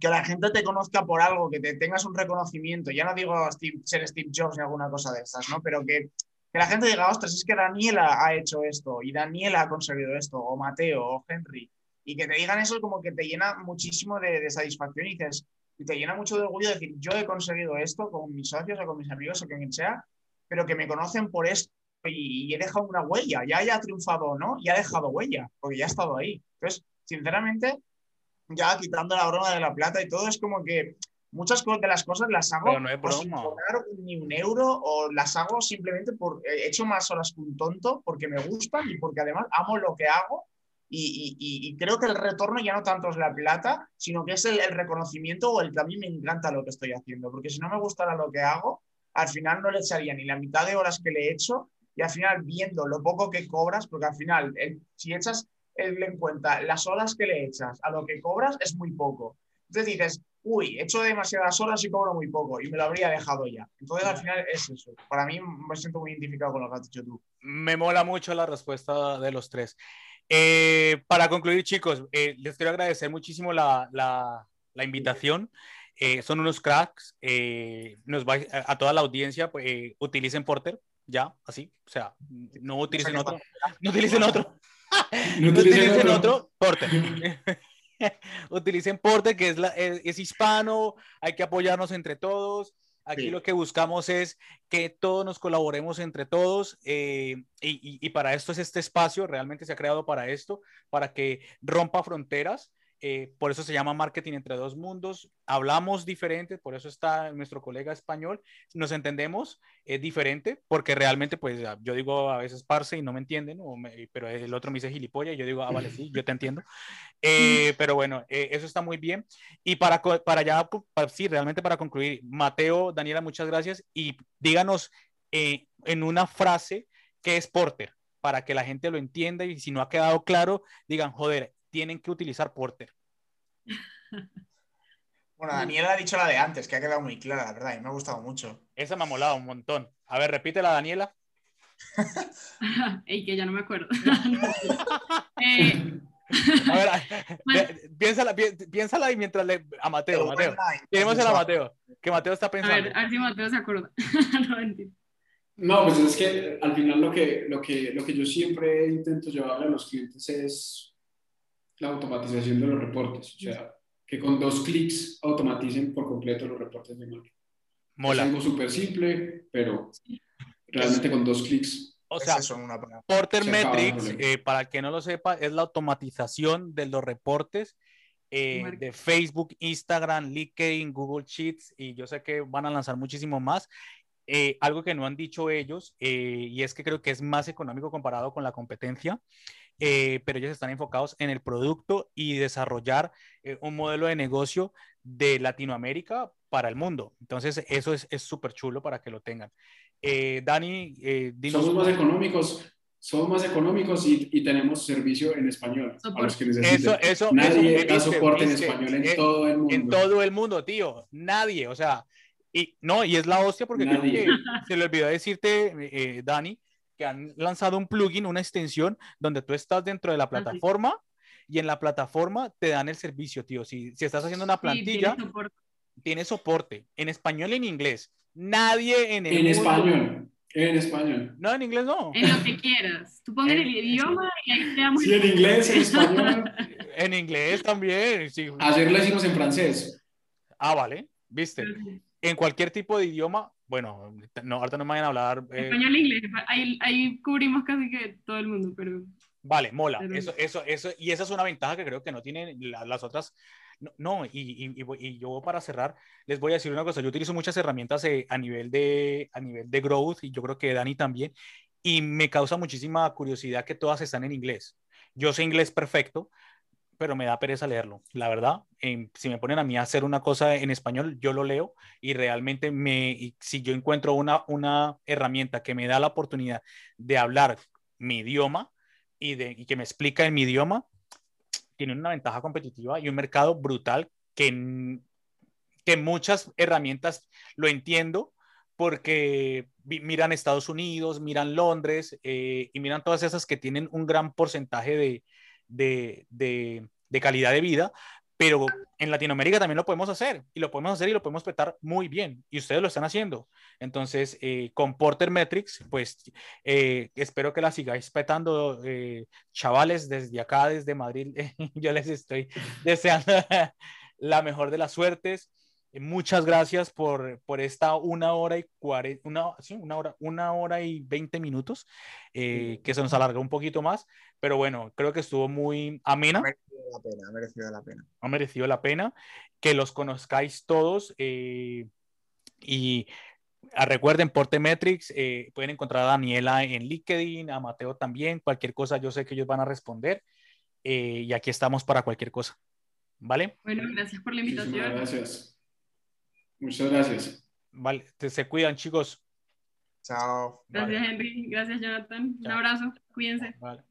que la gente te conozca por algo, que te tengas un reconocimiento, ya no digo ser Steve Jobs ni alguna cosa de estas, ¿no? Pero que, que la gente diga, ostras, es que Daniela ha hecho esto, y Daniela ha conseguido esto, o Mateo, o Henry, y que te digan eso como que te llena muchísimo de, satisfacción y, dices, y te llena mucho de orgullo decir, yo he conseguido esto con mis socios o con mis amigos o con quien sea, pero que me conocen por esto y, he dejado una huella, ya haya triunfado o no, ya ha dejado huella, porque ya ha estado ahí. Entonces, sinceramente, ya quitando la broma de la plata y todo, es como que muchas de las cosas las hago no sin cobrar ni un euro o las hago simplemente por he hecho más horas que un tonto porque me gustan y porque además amo lo que hago y, creo que el retorno ya no tanto es la plata, sino que es el, reconocimiento o el que a mí me encanta lo que estoy haciendo. Porque si no me gustara lo que hago, al final no le echaría ni la mitad de horas que le he hecho y al final viendo lo poco que cobras, porque al final si echas en cuenta las horas que le echas a lo que cobras es muy poco. Entonces dices, uy, he hecho demasiadas horas y cobro muy poco y me lo habría dejado ya. Entonces al final es eso. Para mí me siento muy identificado con lo que has dicho tú. Me mola mucho la respuesta de los tres. Eh, para concluir, chicos, eh, les quiero agradecer muchísimo la, la, la invitación. Eh, son unos cracks. nos va, a, toda la audiencia, pues, utilicen Porter, ya, así. O sea, no utilicen otro. No utilicen otro. no utilicen otro. Porter. utilicen Porter, que es, la, es, hispano, hay que apoyarnos entre todos. Aquí lo que buscamos es que todos nos colaboremos entre todos eh, y, y, para esto es este espacio, realmente se ha creado para esto, para que rompa fronteras eh, por eso se llama marketing entre dos mundos. Hablamos diferente, por eso está nuestro colega español. Nos entendemos, es diferente, porque realmente, pues yo digo a veces parce y no me entienden, pero el otro me dice gilipollas y yo digo, ah, vale, sí, yo te entiendo. Eh, pero bueno, eh, eso está muy bien. Y para, para ya, sí, realmente para concluir, Mateo, Daniela, muchas gracias. Y díganos en una frase qué es Porter, para que la gente lo entienda y si no ha quedado claro, digan, joder, tienen que utilizar Porter. Bueno, Daniela ha dicho la de antes, que ha quedado muy clara, la verdad, y me ha gustado mucho. Esa me ha molado un montón. A ver, repítela, Daniela. Ey, que ya no me acuerdo. Eh, a ver, piénsala, piénsala y mientras le. A Mateo, Mateo. Tenemos a Mateo, que Mateo está pensando. A ver, a ver si Mateo se acuerda. no, pues es que al final lo que, lo que, lo que yo siempre intento llevarle a los clientes es la automatización de los reportes. O sea, que con dos clics automaticen por completo los reportes de marketing. Mola. Es algo súper simple, pero realmente con dos clics. O sea, Porter Metrics, eh, para el que no lo sepa, es la automatización de los reportes eh, de Facebook, Instagram, LinkedIn, Google Sheets, y yo sé que van a lanzar muchísimo más. Eh, algo que no han dicho ellos, y es que creo que es más económico comparado con la competencia, eh, pero ellos están enfocados en el producto y desarrollar eh, un modelo de negocio de Latinoamérica para el mundo. Entonces, eso es súper chulo para que lo tengan. Eh, Dani, somos más económicos, Son más económicos y, y tenemos servicio en español a los que necesiten. Eso, eso, Nadie eso, da viste, soporte en español en eh, todo el mundo. En todo el mundo, tío. Nadie, o sea, y no, y es la hostia porque creo Nadie. que se le olvidó decirte, eh, Dani, que han lanzado un plugin, una extensión donde tú estás dentro de la sí. plataforma y en la plataforma te dan el servicio, tío. Si, si estás haciendo una Sí, plantilla, tiene soporte. tiene soporte en español y en inglés. Nadie en el En mundo- español. En español. No, en inglés no. En lo que quieras. Tú pones En- el idioma y ahí te damos Sí, en inglés, en español. En inglés también. sí. Ayer lo hicimos en francés. Ah, vale. ¿Viste? En cualquier tipo de idioma, bueno, no, ahorita no me vayan a hablar. eh, Español e inglés. Ahí, ahí cubrimos casi que todo el mundo, pero Vale, mola. Pero- Eso, eso, eso, y esa es una ventaja que creo que no tienen la- las otras. No, no, y, y, y yo para cerrar les voy a decir una cosa. Yo utilizo muchas herramientas eh, a, nivel de, a nivel de growth y yo creo que Dani también. Y me causa muchísima curiosidad que todas están en inglés. Yo sé inglés perfecto, pero me da pereza leerlo. La verdad, em, si me ponen a mí a hacer una cosa en español, yo lo leo y realmente me, si yo encuentro una, una herramienta que me da la oportunidad de hablar mi idioma y, de, y que me explica en mi idioma, tiene una ventaja competitiva y un mercado brutal que, que muchas herramientas lo entiendo porque miran Estados Unidos, miran Londres eh, y miran todas esas que tienen un gran porcentaje de, de, de, calidad de vida, pero en Latinoamérica también lo podemos hacer y lo podemos hacer y lo podemos petar muy bien y ustedes lo están haciendo. Entonces, eh, con Porter Metrics, pues eh, espero que la sigáis petando, eh, chavales, desde acá, desde Madrid. yo les estoy deseando la mejor de las suertes. Eh, Muchas gracias por, por esta una hora y cuarenta, una, sí, una hora, una hora y veinte minutos, eh, que se nos alargó un poquito más, pero bueno, creo que estuvo muy amena Ha merecido la pena, ha merecido la pena. ha merecido la pena que los conozcáis todos eh, y ah, recuerden Portemetrics, eh, pueden encontrar a Daniela en LinkedIn, a Mateo también, cualquier cosa yo sé que ellos van a responder eh, y aquí estamos para cualquier cosa, ¿vale? bueno, gracias por la Muchísimas invitación. gracias. Muchas gracias. Vale, te- se cuidan chicos. Chao. Gracias, Henry. Gracias, Jonathan. Un abrazo. Cuídense. Vale.